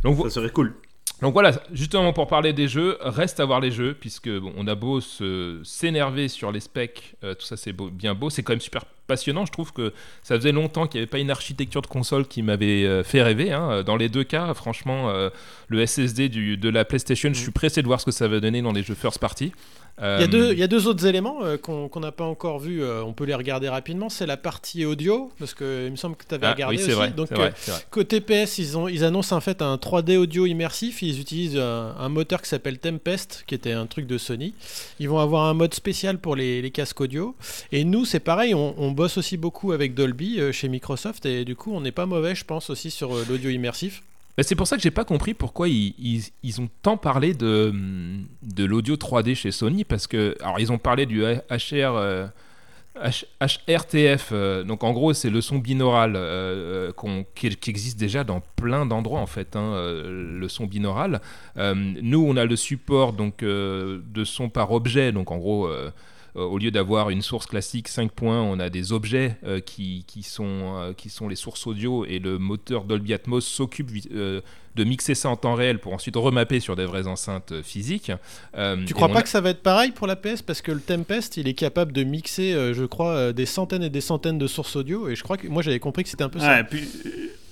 S1: Donc, ça serait cool.
S3: Donc voilà, justement pour parler des jeux, reste à voir les jeux, puisque on a beau s'énerver sur les specs, euh, tout ça c'est bien beau, c'est quand même super passionnant. Je trouve que ça faisait longtemps qu'il n'y avait pas une architecture de console qui m'avait euh, fait rêver. Hein. Dans les deux cas, franchement, euh, le SSD du, de la PlayStation, je suis pressé de voir ce que ça va donner dans les jeux first party.
S2: Il y, a deux, il y a deux autres éléments qu'on n'a pas encore vus, on peut les regarder rapidement. C'est la partie audio, parce qu'il me semble que tu avais ah, regardé aussi. Vrai, Donc, côté PS, ils, ont, ils annoncent en fait un 3D audio immersif. Ils utilisent un, moteur qui s'appelle Tempest, qui était un truc de Sony. Ils vont avoir un mode spécial pour les, les casques audio. Et nous, c'est pareil, on, on, bosse aussi beaucoup avec Dolby chez Microsoft, et du coup, on n'est pas mauvais, je pense, aussi sur l'audio immersif.
S3: C'est pour ça que j'ai pas compris pourquoi ils, ils, ont tant parlé de, de l'audio 3D chez Sony parce que alors ils ont parlé du HR HRTF, euh, donc en gros c'est le son binaural euh, euh, qui, existe déjà dans plein d'endroits en fait, hein, le son binaural. nous on a le support donc de son par objet, donc en gros euh, au lieu d'avoir une source classique 5 points, on a des objets euh, qui, qui, sont, euh, qui sont les sources audio et le moteur Dolby Atmos s'occupe de mixer ça en temps réel pour ensuite remapper sur des vraies enceintes physiques.
S2: tu crois pas que ça va être pareil pour la PS? Parce que le Tempest il est capable de mixer, je crois, des centaines et des centaines de sources audio et je crois que moi j'avais compris que c'était un peu ça.
S1: puis,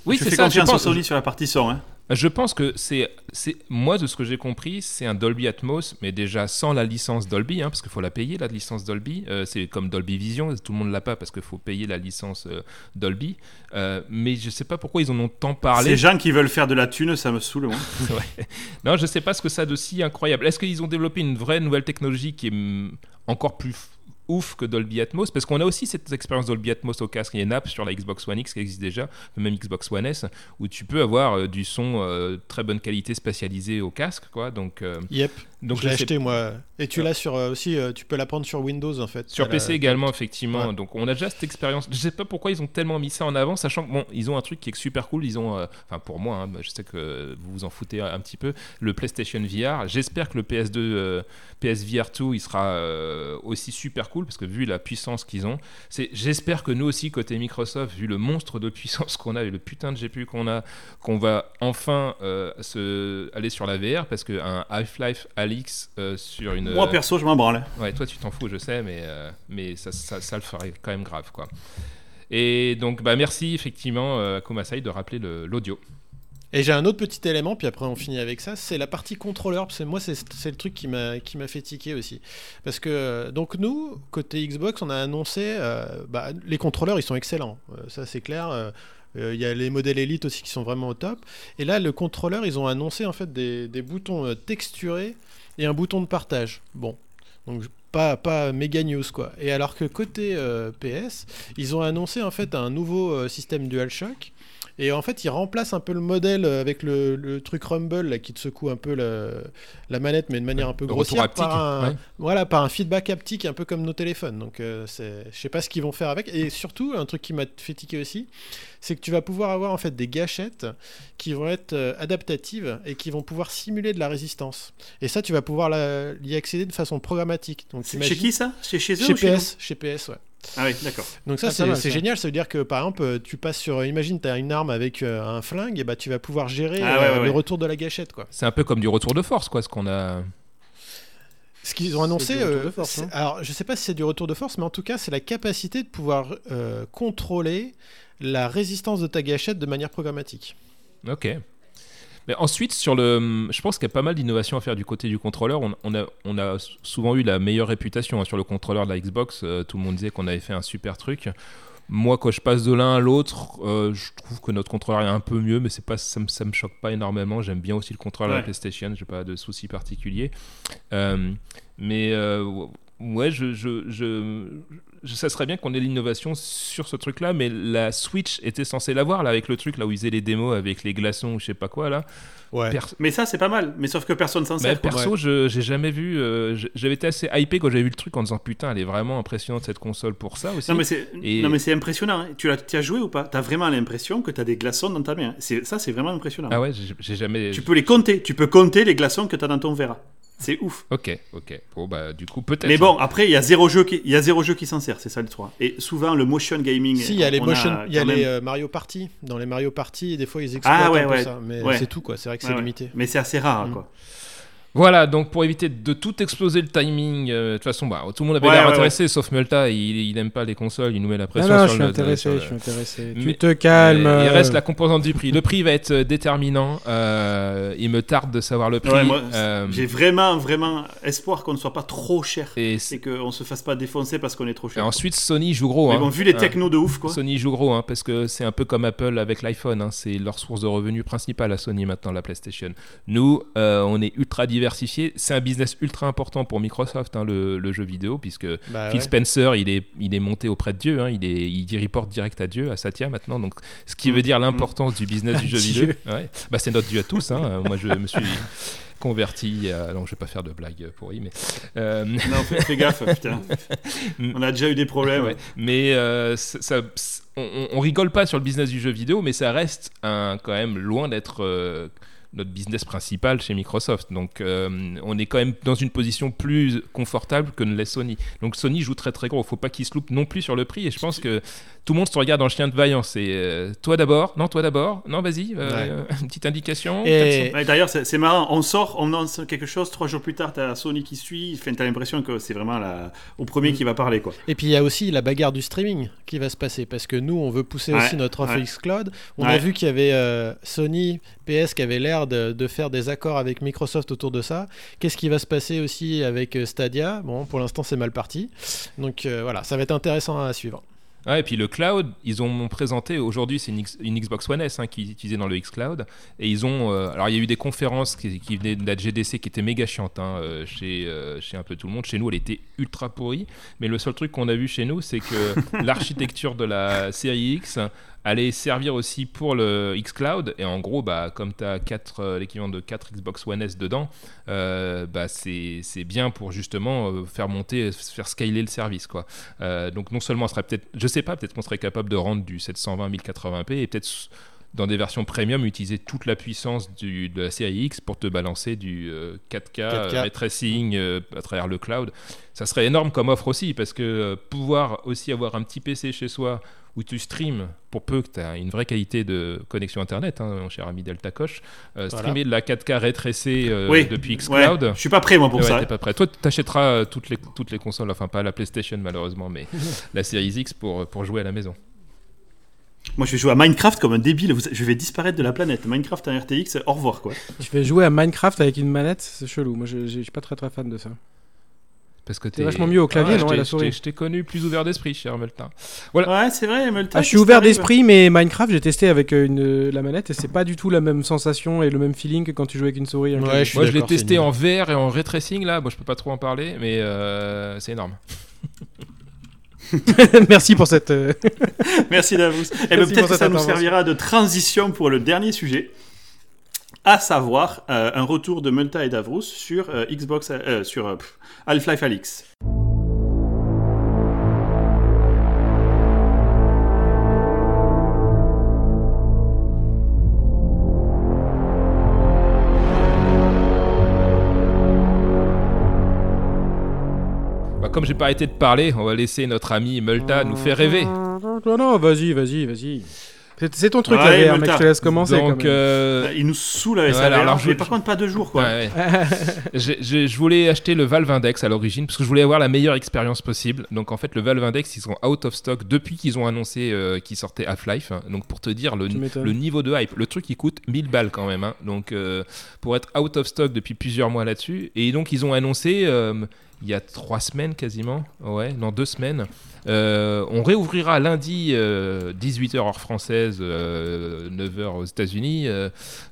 S1: oui, c'est ça. Confiance Sony sur la partie son. Hein.
S3: Je pense que c'est, c'est moi de ce que j'ai compris, c'est un Dolby Atmos, mais déjà sans la licence Dolby, hein, parce qu'il faut la payer la licence Dolby. Euh, c'est comme Dolby Vision, tout le monde l'a pas parce qu'il faut payer la licence euh, Dolby. Euh, mais je sais pas pourquoi ils en ont tant parlé.
S1: Ces gens qui veulent faire de la thune, ça me saoule.
S3: ouais. Non, je sais pas ce que ça a de si incroyable. Est-ce qu'ils ont développé une vraie nouvelle technologie qui est encore plus ouf que Dolby Atmos, parce qu'on a aussi cette expérience Dolby Atmos au casque. Il y a une app sur la Xbox One X qui existe déjà, même Xbox One S, où tu peux avoir euh, du son euh, très bonne qualité spécialisé au casque, quoi. Donc,
S2: euh, yep. Donc je l'ai acheté moi. Et tu l'as sur aussi, tu peux la prendre sur Windows en fait.
S3: Sur PC également effectivement. Donc on a déjà cette expérience. Je sais pas pourquoi ils ont tellement mis ça en avant, sachant que bon, ils ont un truc qui est super cool. Ils ont, enfin pour moi, hein, je sais que vous vous en foutez un petit peu, le PlayStation VR. J'espère que le PS2, PSVR 2, il sera aussi super cool parce que vu la puissance qu'ils ont, c'est j'espère que nous aussi côté Microsoft, vu le monstre de puissance qu'on a et le putain de GPU qu'on a, qu'on va enfin se aller sur la VR parce qu'un Half-Life euh, sur une.
S1: Moi perso, je m'en branle.
S3: Ouais, toi tu t'en fous, je sais, mais, euh, mais ça, ça, le ferait quand même grave, quoi. Et donc, bah, merci effectivement à Komasai de rappeler l'audio.
S2: Et j'ai un autre petit élément, puis après on finit avec ça, c'est la partie contrôleur. Parce que moi, c'est le truc qui m'a fait tiquer aussi. Parce que, donc nous, côté Xbox, on a annoncé, bah, les contrôleurs, ils sont excellents. ça, c'est clair. Il y a les modèles Elite aussi qui sont vraiment au top. Et là, le contrôleur, ils ont annoncé en fait des, boutons texturés et un bouton de partage. Bon, donc pas, pas méga news quoi. Et alors que côté euh, PS, ils ont annoncé en fait un nouveau euh, système DualShock et en fait, il remplace un peu le modèle avec le, truc Rumble là, qui te secoue un peu la, manette, mais de manière un peu grossière, par un, voilà, par un feedback haptique, un peu comme nos téléphones. Donc, euh, je sais pas ce qu'ils vont faire avec. Et surtout, un truc qui m'a fait tiquer aussi, c'est que tu vas pouvoir avoir en fait des gâchettes qui vont être euh, adaptatives et qui vont pouvoir simuler de la résistance. Et ça, tu vas pouvoir y accéder de façon programmatique. Donc,
S1: chez qui ça? Chez chez eux
S2: Chez PS, chez PS, ouais.
S1: Ah oui, d'accord.
S2: Donc ça, ah, c'est génial. Ça veut dire que, par exemple, euh, tu passes sur... Imagine, tu as une arme avec euh, un flingue, et bah, tu vas pouvoir gérer ah, euh, le retour de la gâchette. quoi.
S3: C'est un peu comme du retour de force, quoi, ce qu'on a...
S2: Ce qu'ils ont annoncé, hein. alors je sais pas si c'est du retour de force, mais en tout cas, c'est la capacité de pouvoir contrôler la résistance de ta gâchette de manière programmatique.
S3: Ok. Mais ensuite, sur le, je pense qu'il y a pas mal d'innovations à faire du côté du contrôleur. On, a, on a souvent eu la meilleure réputation hein, sur le contrôleur de la Xbox. Euh, tout le monde disait qu'on avait fait un super truc. Moi, quand je passe de l'un à l'autre, euh, je trouve que notre contrôleur est un peu mieux, mais c'est pas, ça, me, ça me choque pas énormément. J'aime bien aussi le contrôleur de la PlayStation, j'ai pas de soucis particuliers. Euh, mais ouais, je, je, je, ça serait bien qu'on ait l'innovation sur ce truc-là, mais la Switch était censée l'avoir là avec le truc là où ils faisaient les démos avec les glaçons ou je sais pas quoi là.
S1: Ouais. Mais ça c'est pas mal, mais sauf que personne s'en sert.
S3: Perso, je j'ai jamais vu. Euh, j'avais été assez hypé quand j'avais vu le truc en disant putain, elle est vraiment impressionnante cette console pour ça aussi.
S1: Non mais c'est non mais c'est impressionnant. Hein. Tu as, as joué ou pas? T'as vraiment l'impression que t'as des glaçons dans ta main. Ça c'est vraiment impressionnant.
S3: Ah ouais, j'ai jamais.
S1: Tu peux les compter. Tu peux compter les glaçons que t'as dans ton verre. C'est ouf.
S3: Ok, ok. Bon, bah, du coup, peut-être.
S1: Mais bon, après, il y a zéro jeu qui, il y a zéro jeu qui s'en sert, c'est ça le 3. Et souvent, le motion gaming.
S2: Si, il y a les, motion, il y a les euh, Mario Party. Dans les Mario Party, des fois, ils exploitent ah, ouais, un peu ça. Mais c'est tout, quoi. C'est vrai que c'est limité.
S1: Mais c'est assez rare, mm. quoi.
S3: Voilà, donc pour éviter de tout exploser le timing, euh, de toute façon, bah, tout le monde avait l'air intéressé, sauf Multa, il, n'aime pas les consoles, il nous met la pression.
S4: Non, non,
S3: je
S4: suis intéressé, je suis intéressé. tu te calmes.
S3: il reste la composante du prix. Le prix va être déterminant. Euh, il me tarde de savoir le prix.
S1: Euh, j'ai vraiment, vraiment espoir qu'on ne soit pas trop cher et, qu'on se fasse pas défoncer parce qu'on est trop cher.
S3: Et ensuite, Sony joue gros. Mais
S1: bon, hein. vu les technos de ouf, quoi.
S3: Sony joue gros, hein, parce que c'est un peu comme Apple avec l'iPhone. Hein. c'est leur source de revenus principale à Sony maintenant, la PlayStation. Nous, on est ultra diversifié. C'est un business ultra important pour Microsoft, hein, le, jeu vidéo, puisque bah Phil Spencer, il est, il est monté auprès de Dieu, hein, il, est, il reporte direct à Dieu, à Satya maintenant, donc ce qui veut dire l'importance du business du jeu vidéo. Bah, c'est notre Dieu à tous. Hein. Moi, je me suis converti. À... Non, je vais pas faire de blagues pourries, mais.
S1: Euh, non, fais, gaffe, putain. On a déjà eu des problèmes.
S3: Mais euh, ça, on, on, rigole pas sur le business du jeu vidéo, mais ça reste un, quand même loin d'être. Euh, notre business principal chez Microsoft. Donc euh, on est quand même dans une position plus confortable que ne l'est Sony. Donc Sony joue très très gros. Il faut pas qu'il se loupe non plus sur le prix. Et je pense que tout le monde se regarde dans le chien de vaillant. C'est euh, toi d'abord, non toi d'abord, non vas-y, euh, une petite indication.
S1: Et... D'ailleurs c'est marrant, on sort, on lance quelque chose, trois jours plus tard tu as Sony qui suit, tu as l'impression que c'est vraiment la... au premier mm. qui va parler. quoi.
S2: Et puis il y a aussi la bagarre du streaming qui va se passer parce que nous on veut pousser aussi notre offre Cloud. On a vu qu'il y avait Sony, PS qui avait l'air de, faire des accords avec Microsoft autour de ça. Qu'est-ce qui va se passer aussi avec Stadia? Bon pour l'instant c'est mal parti. Donc voilà, ça va être intéressant à suivre.
S3: Et puis le cloud, ils ont présenté, aujourd'hui c'est une, Xbox One S hein, qui est utilisée dans le xCloud, et ils ont, euh, alors il y a eu des conférences qui, venaient de la GDC qui étaient méga chiantes hein, euh, chez, euh, chez un peu tout le monde, chez nous elle était ultra pourrie, mais le seul truc qu'on a vu chez nous c'est que l'architecture de la série X allait servir aussi pour le xCloud. Et en gros, bah, comme tu as euh, l'équivalent de 4 Xbox One S dedans, euh, bah, c'est bien pour justement euh, faire monter, faire scaler le service. Quoi. donc non seulement on serait peut-être, je sais pas, peut-être qu'on serait capable de rendre du 720 1080p et peut-être dans des versions premium, utiliser toute la puissance du, de la série X pour te balancer du 4K, 4K. ray tracing à travers le cloud. Ça serait énorme comme offre aussi, parce que pouvoir aussi avoir un petit PC chez soi où tu streams, pour peu que tu aies une vraie qualité de connexion Internet, hein, mon cher ami Delta Coche, euh, streamer de la 4K rétrécée euh, depuis Xcloud.
S1: Ouais. Je suis pas prêt, moi, pour
S3: ouais,
S1: ça.
S3: T'es pas prêt. Toi, tu achèteras euh, toutes les, toutes les consoles, enfin pas la PlayStation, malheureusement, mais la Series X pour, pour jouer à la maison.
S1: Moi, je vais jouer à Minecraft comme un débile. Je vais disparaître de la planète. Minecraft en RTX, au revoir, quoi.
S4: Tu vais jouer à Minecraft avec une manette C'est chelou. Moi, je, je suis pas très très fan de ça.
S3: Parce que
S4: t'es vachement mieux au clavier, non, la souris.
S3: Je t'ai connu plus ouvert d'esprit, cher Meltin.
S1: Voilà. Ouais, c'est vrai, Meltin.
S4: Ah, je suis ouvert d'esprit, mais Minecraft, j'ai testé avec euh, une, la manette et c'est pas du tout la même sensation et le même feeling que quand tu joues avec une souris.
S3: Ouais, je Moi, je l'ai testé en VR et en ray tracing là. Bon, je peux pas trop en parler, mais euh, c'est énorme.
S4: Merci pour cette. Euh,
S1: Merci Davos. Et eh ben, peut-être que ça nous servira de transition pour le dernier sujet à savoir euh, un retour de Multa et Davros sur euh, Xbox, euh, sur Half-Life Alix.
S3: Bah, comme j'ai pas arrêté de parler, on va laisser notre ami Multa nous faire rêver.
S4: Non, non, vas-y, vas-y, vas-y. C'est ton truc, ouais, là, mec, je te laisse commencer.
S3: Donc, euh...
S1: il nous saoule avec ça. Alors, je... par contre, pas deux jours, quoi. Ouais,
S3: je voulais acheter le Valve Index à l'origine parce que je voulais avoir la meilleure expérience possible. Donc, en fait, le Valve Index, ils sont out of stock depuis qu'ils ont annoncé euh, qu'ils sortaient Half-Life. Donc, pour te dire le, le, niveau de hype, le truc, il coûte 1000 balles quand même. Hein. Donc, euh, pour être out of stock depuis plusieurs mois là-dessus. Et donc, ils ont annoncé euh, il y a trois semaines quasiment, ouais, dans deux semaines. Euh, on réouvrira lundi 18h euh, heure française, 9h euh, aux États-Unis.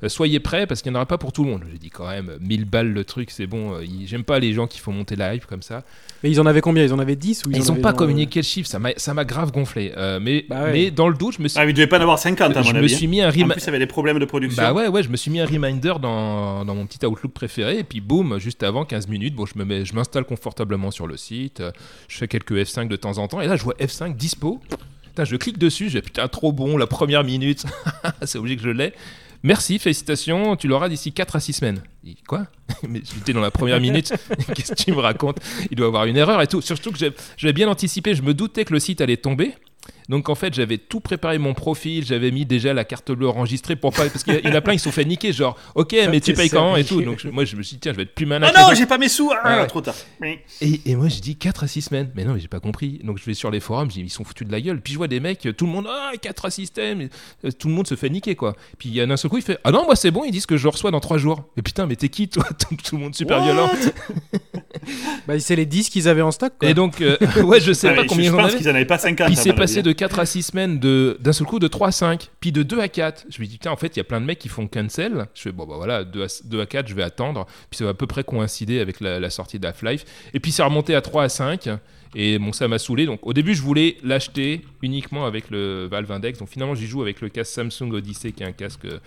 S3: soyez prêts parce qu'il n'y en aura pas pour tout le monde. J'ai dit quand même 1000 balles le truc, c'est bon. J'aime pas les gens qui font monter la hype comme ça.
S4: Mais ils en avaient combien? Ils en avaient 10 ou
S3: Ils n'ont pas communiqué le chiffre, ça m'a grave gonflé. mais, bah mais dans le doute, je me suis.
S1: Ah, il devait pas en avoir 50 à
S3: je me suis
S1: hein.
S3: mis un
S1: reminder. En plus, il y avait des problèmes de production.
S3: Bah ouais, ouais, je me suis mis un reminder dans, dans mon petit Outlook préféré. Et puis boum, juste avant 15 minutes, bon, je m'installe confortablement sur le site. Je fais quelques F5 de temps en temps. Et là, je vois F5 dispo. Putain, je clique dessus, j'ai putain, trop bon, la première minute. c'est obligé que je l'ai. Merci, félicitations, tu l'auras d'ici 4 à 6 semaines. quoi? Mais j'étais dans la première minute, qu'est-ce que tu me racontes? Il doit avoir une erreur et tout. Surtout que j'avais bien anticipé, je me doutais que le site allait tomber. Donc en fait, j'avais tout préparé mon profil, j'avais mis déjà la carte bleue enregistrée pour pas. Parce qu'il y, en a plein, ils se sont fait niquer, genre, ok, mais tu payes quand? et tout. Donc moi, je me suis dit, tiens, je vais être plus malin.
S1: Ah non, j'ai pas mes sous, ah, trop tard.
S3: Et, et moi, j'ai dit 4 à 6 semaines. Mais non, mais j'ai pas compris. Donc je vais sur les forums, ils sont foutus de la gueule. Puis je vois des mecs, tout le monde, ah, 4 systèmes, tout le monde se fait niquer, quoi. Puis il y a un seul coup, il fait, ah non, moi c'est bon, ils disent que je reçois dans 3 jours. Mais putain, mais t'es qui, toi? Tout le monde super violent.
S4: bah, c'est les 10 qu'ils avaient en stock, quoi.
S3: Et donc, euh, ouais, je sais pas combien
S1: ils
S3: en
S1: avaient. qu'ils en avaient pas 50.
S3: Puis c'est passé de 4 à 6 semaines d'un seul coup de 3 à 5, puis de 2 à 4. Je me dis, putain, en fait, il y a plein de mecs qui font cancel. Je fais, bon, bah voilà, 2 à, 2 à 4, je vais attendre. Puis ça va à peu près coïncider avec la, sortie d'Half-Life. Et puis c'est remonté à 3 à 5. Et bon, ça m'a saoulé. Donc au début, je voulais l'acheter uniquement avec le Valve Index. Donc finalement, j'y joue avec le casque Samsung Odyssey, qui est un casque euh,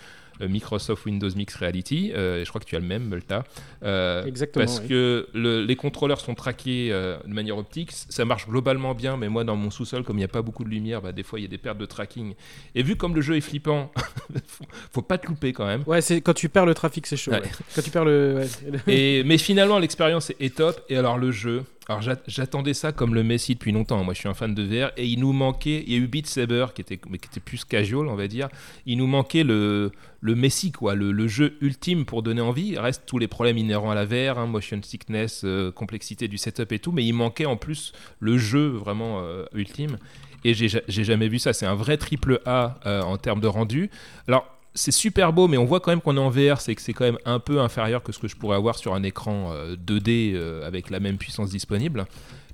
S3: Microsoft Windows Mixed Reality. Euh, je crois que tu as le même, Multa.
S4: Euh, Exactement.
S3: Parce que les contrôleurs sont traqués de manière optique. Ça marche globalement bien, mais moi, dans mon sous-sol, comme il n'y a pas beaucoup de lumière, bah, des fois, il y a des pertes de tracking. Et vu comme le jeu est flippant, faut, faut pas te louper quand même.
S4: Ouais, c'est quand tu perds le trafic, c'est chaud. Quand tu perds le.
S3: Et, mais finalement, l'expérience est top. Et alors, le jeu. Alors j'attendais ça comme le Messi depuis longtemps. Moi, je suis un fan de VR et il nous manquait. Il y a eu Beat Saber qui était, mais qui était plus casual, on va dire. Il nous manquait le, le Messi, quoi, le, jeu ultime pour donner envie. Il reste tous les problèmes inhérents à la VR, hein, motion sickness, euh, complexité du setup et tout, mais il manquait en plus le jeu vraiment euh, ultime. Et j'ai jamais vu ça. C'est un vrai triple A euh, en termes de rendu. Alors c'est super beau, mais on voit quand même qu'on est en VR, c'est que c'est quand même un peu inférieur que ce que je pourrais avoir sur un écran 2D euh, euh, avec la même puissance disponible.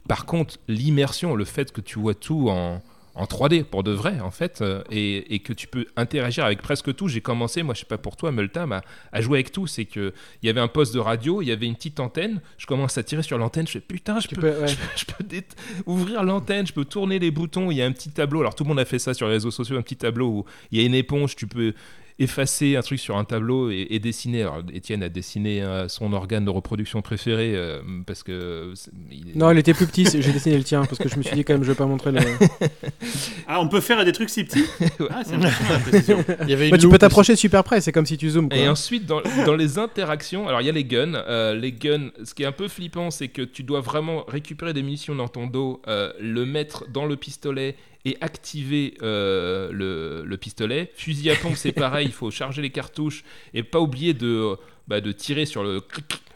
S3: Par contre, l'immersion, le fait que tu vois tout en, en 3D pour de vrai en fait euh, et, que tu peux interagir avec presque tout j'ai commencé moi je sais pas pour toi Multam à, à jouer avec tout c'est que il y avait un poste de radio il y avait une petite antenne je commence à tirer sur l'antenne je fais putain je peux, je, peux ouvrir l'antenne je peux tourner les boutons il y a un petit tableau alors tout le monde a fait ça sur les réseaux sociaux un petit tableau où il y a une éponge tu peux effacer un truc sur un tableau et, dessiner. Alors, Étienne a dessiné euh, son organe de reproduction préféré euh, parce que.
S4: Non, il était plus petit, j'ai dessiné le tien parce que je me suis dit quand même, je vais pas montrer le.
S1: ah, on peut faire des trucs si petits ah,
S4: il y avait bah, tu peux t'approcher super près, c'est comme si tu zoomes.
S3: Et ensuite, dans, dans, les interactions, alors il y a les guns. Euh, les guns, ce qui est un peu flippant, c'est que tu dois vraiment récupérer des munitions dans ton dos, le mettre dans le pistolet et activer euh, le, le, pistolet. Fusil à pompe, c'est pareil, il faut charger les cartouches et pas oublier de bah, de tirer sur le,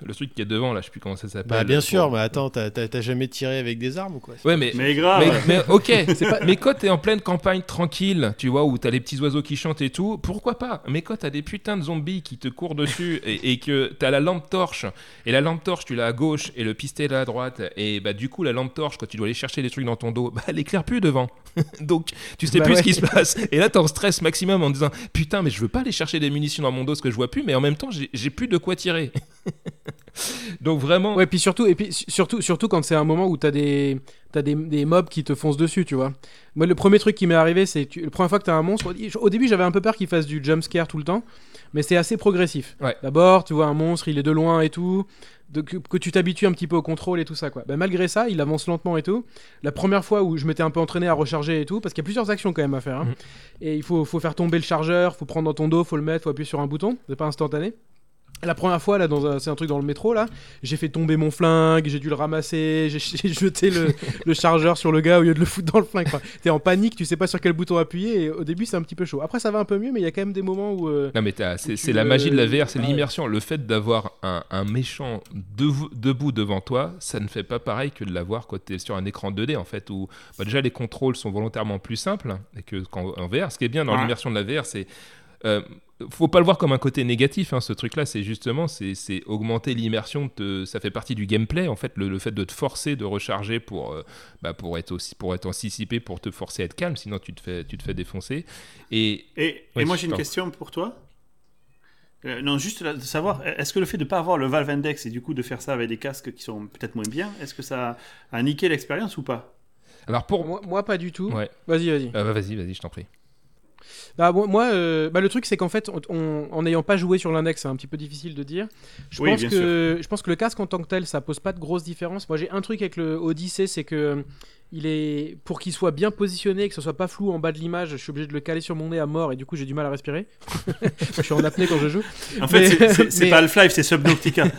S3: le truc qui est devant, là, je sais plus comment ça s'appelle.
S2: Bah, bien sûr, mais attends, t'as jamais tiré avec des armes ou quoi?
S3: Ouais, mais.
S1: Mais grave
S3: Mais, ok, pas... mais quand t'es en pleine campagne tranquille, tu vois, où t'as les petits oiseaux qui chantent et tout, pourquoi pas? Mais quand t'as des putains de zombies qui te courent dessus et, et que t'as la lampe torche, et la lampe torche, tu l'as à gauche et le pistolet à droite, et bah du coup, la lampe torche, quand tu dois aller chercher des trucs dans ton dos, bah elle éclaire plus devant. Donc, tu sais bah plus ce qui se passe. Et là, t'es en stress maximum en disant, putain, mais je veux pas aller chercher des munitions dans mon dos, ce que je vois plus, mais en même temps, j'ai plus de quoi tirer. Donc vraiment.
S4: Ouais, puis surtout, et puis surtout, surtout quand c'est un moment où t'as des, as des, des, mobs qui te foncent dessus, tu vois. Moi, le premier truc qui m'est arrivé, c'est la première fois que t'as un monstre. Au début, j'avais un peu peur qu'il fasse du jump scare tout le temps, mais c'est assez progressif. D'abord, tu vois un monstre, il est de loin et tout. que, tu t'habitues un petit peu au contrôle et tout ça quoi. Ben, malgré ça, il avance lentement et tout. La première fois où je m'étais un peu entraîné à recharger et tout, parce qu'il y a plusieurs actions quand même à faire. Hein. Mhm. Et il faut, faut, faire tomber le chargeur, faut prendre dans ton dos, faut le mettre, faut appuyer sur un bouton. C'est pas instantané. La première fois, là, dans c'est un truc dans le métro, là, j'ai fait tomber mon flingue, j'ai dû le ramasser, j'ai jeté le, chargeur sur le gars au lieu de le foutre dans le flingue. T'es en panique, tu sais pas sur quel bouton appuyer, et au début, c'est un petit peu chaud. Après, ça va un peu mieux, mais il y a quand même des moments où. Euh,
S3: non, mais c'est la magie de la VR, c'est l'immersion. Le fait d'avoir un, méchant debout devant toi, ça ne fait pas pareil que de l'avoir quand t'es sur un écran 2D, en fait, où bah, déjà les contrôles sont volontairement plus simples que en VR. Ce qui est bien dans l'immersion de la VR, c'est. Euh, faut pas le voir comme un côté négatif, hein, ce truc-là, c'est justement, c'est augmenter l'immersion, ça fait partie du gameplay, en fait, le, fait de te forcer de recharger pour, euh, bah, pour, être aussi, pour être anticipé, pour te forcer à être calme, sinon tu te fais, tu te fais défoncer. Et,
S1: et, moi j'ai une question pour toi. Euh, non, juste de savoir, est-ce que le fait de ne pas avoir le Valve Index et du coup de faire ça avec des casques qui sont peut-être moins bien, est-ce que ça a niqué l'expérience ou pas?
S3: Alors pour
S4: moi, moi, pas du tout. Vas-y, vas-y.
S3: Euh, vas-y, vas-y, je t'en prie.
S4: Bah, moi, euh, bah, le truc, c'est qu'en fait, en n'ayant pas joué sur l'index, c'est un petit peu difficile de dire. Je, pense que, je pense que le casque en tant que tel, ça pose pas de grosse différence. Moi, j'ai un truc avec le Odyssey, c'est que il est pour qu'il soit bien positionné, que ce soit pas flou en bas de l'image, je suis obligé de le caler sur mon nez à mort et du coup j'ai du mal à respirer. je suis en apnée quand je joue.
S1: En fait, c'est pas Half-Life, c'est Subnautica.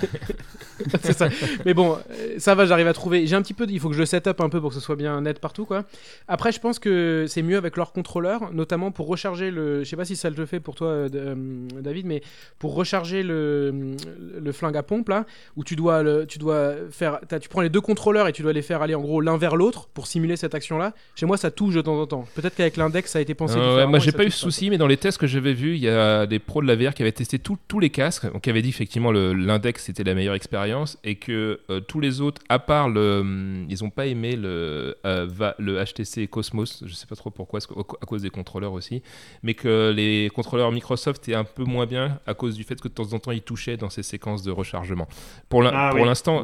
S4: ça. Mais bon, ça va, j'arrive à trouver. J'ai un petit peu, il faut que je le set up un peu pour que ce soit bien net partout, quoi. Après, je pense que c'est mieux avec leur contrôleur, notamment pour recharger le. Je sais pas si ça le fait pour toi, euh, euh, David, mais pour recharger le, le flingue à pompe là, où tu dois, le, tu dois faire, tu prends les deux contrôleurs et tu dois les faire aller en gros l'un vers l'autre pour simuler cette action-là. Chez moi, ça touche de temps en temps. Peut-être qu'avec l'index, ça a été pensé.
S3: Euh, moi, j'ai pas eu ce souci, mais dans les tests que j'avais vus, il y a des pros de la VR qui avaient testé tous les casques, donc qui avaient dit effectivement l'index c'était la meilleure expérience et que tous les autres, à part le, hum, ils ont pas aimé le, le HTC Cosmos, je sais pas trop pourquoi, à cause des contrôleurs aussi, mais que les contrôleurs Microsoft étaient un peu moins bien à cause du fait que de temps en temps ils touchaient dans ces séquences de rechargement. Pour ah l'instant,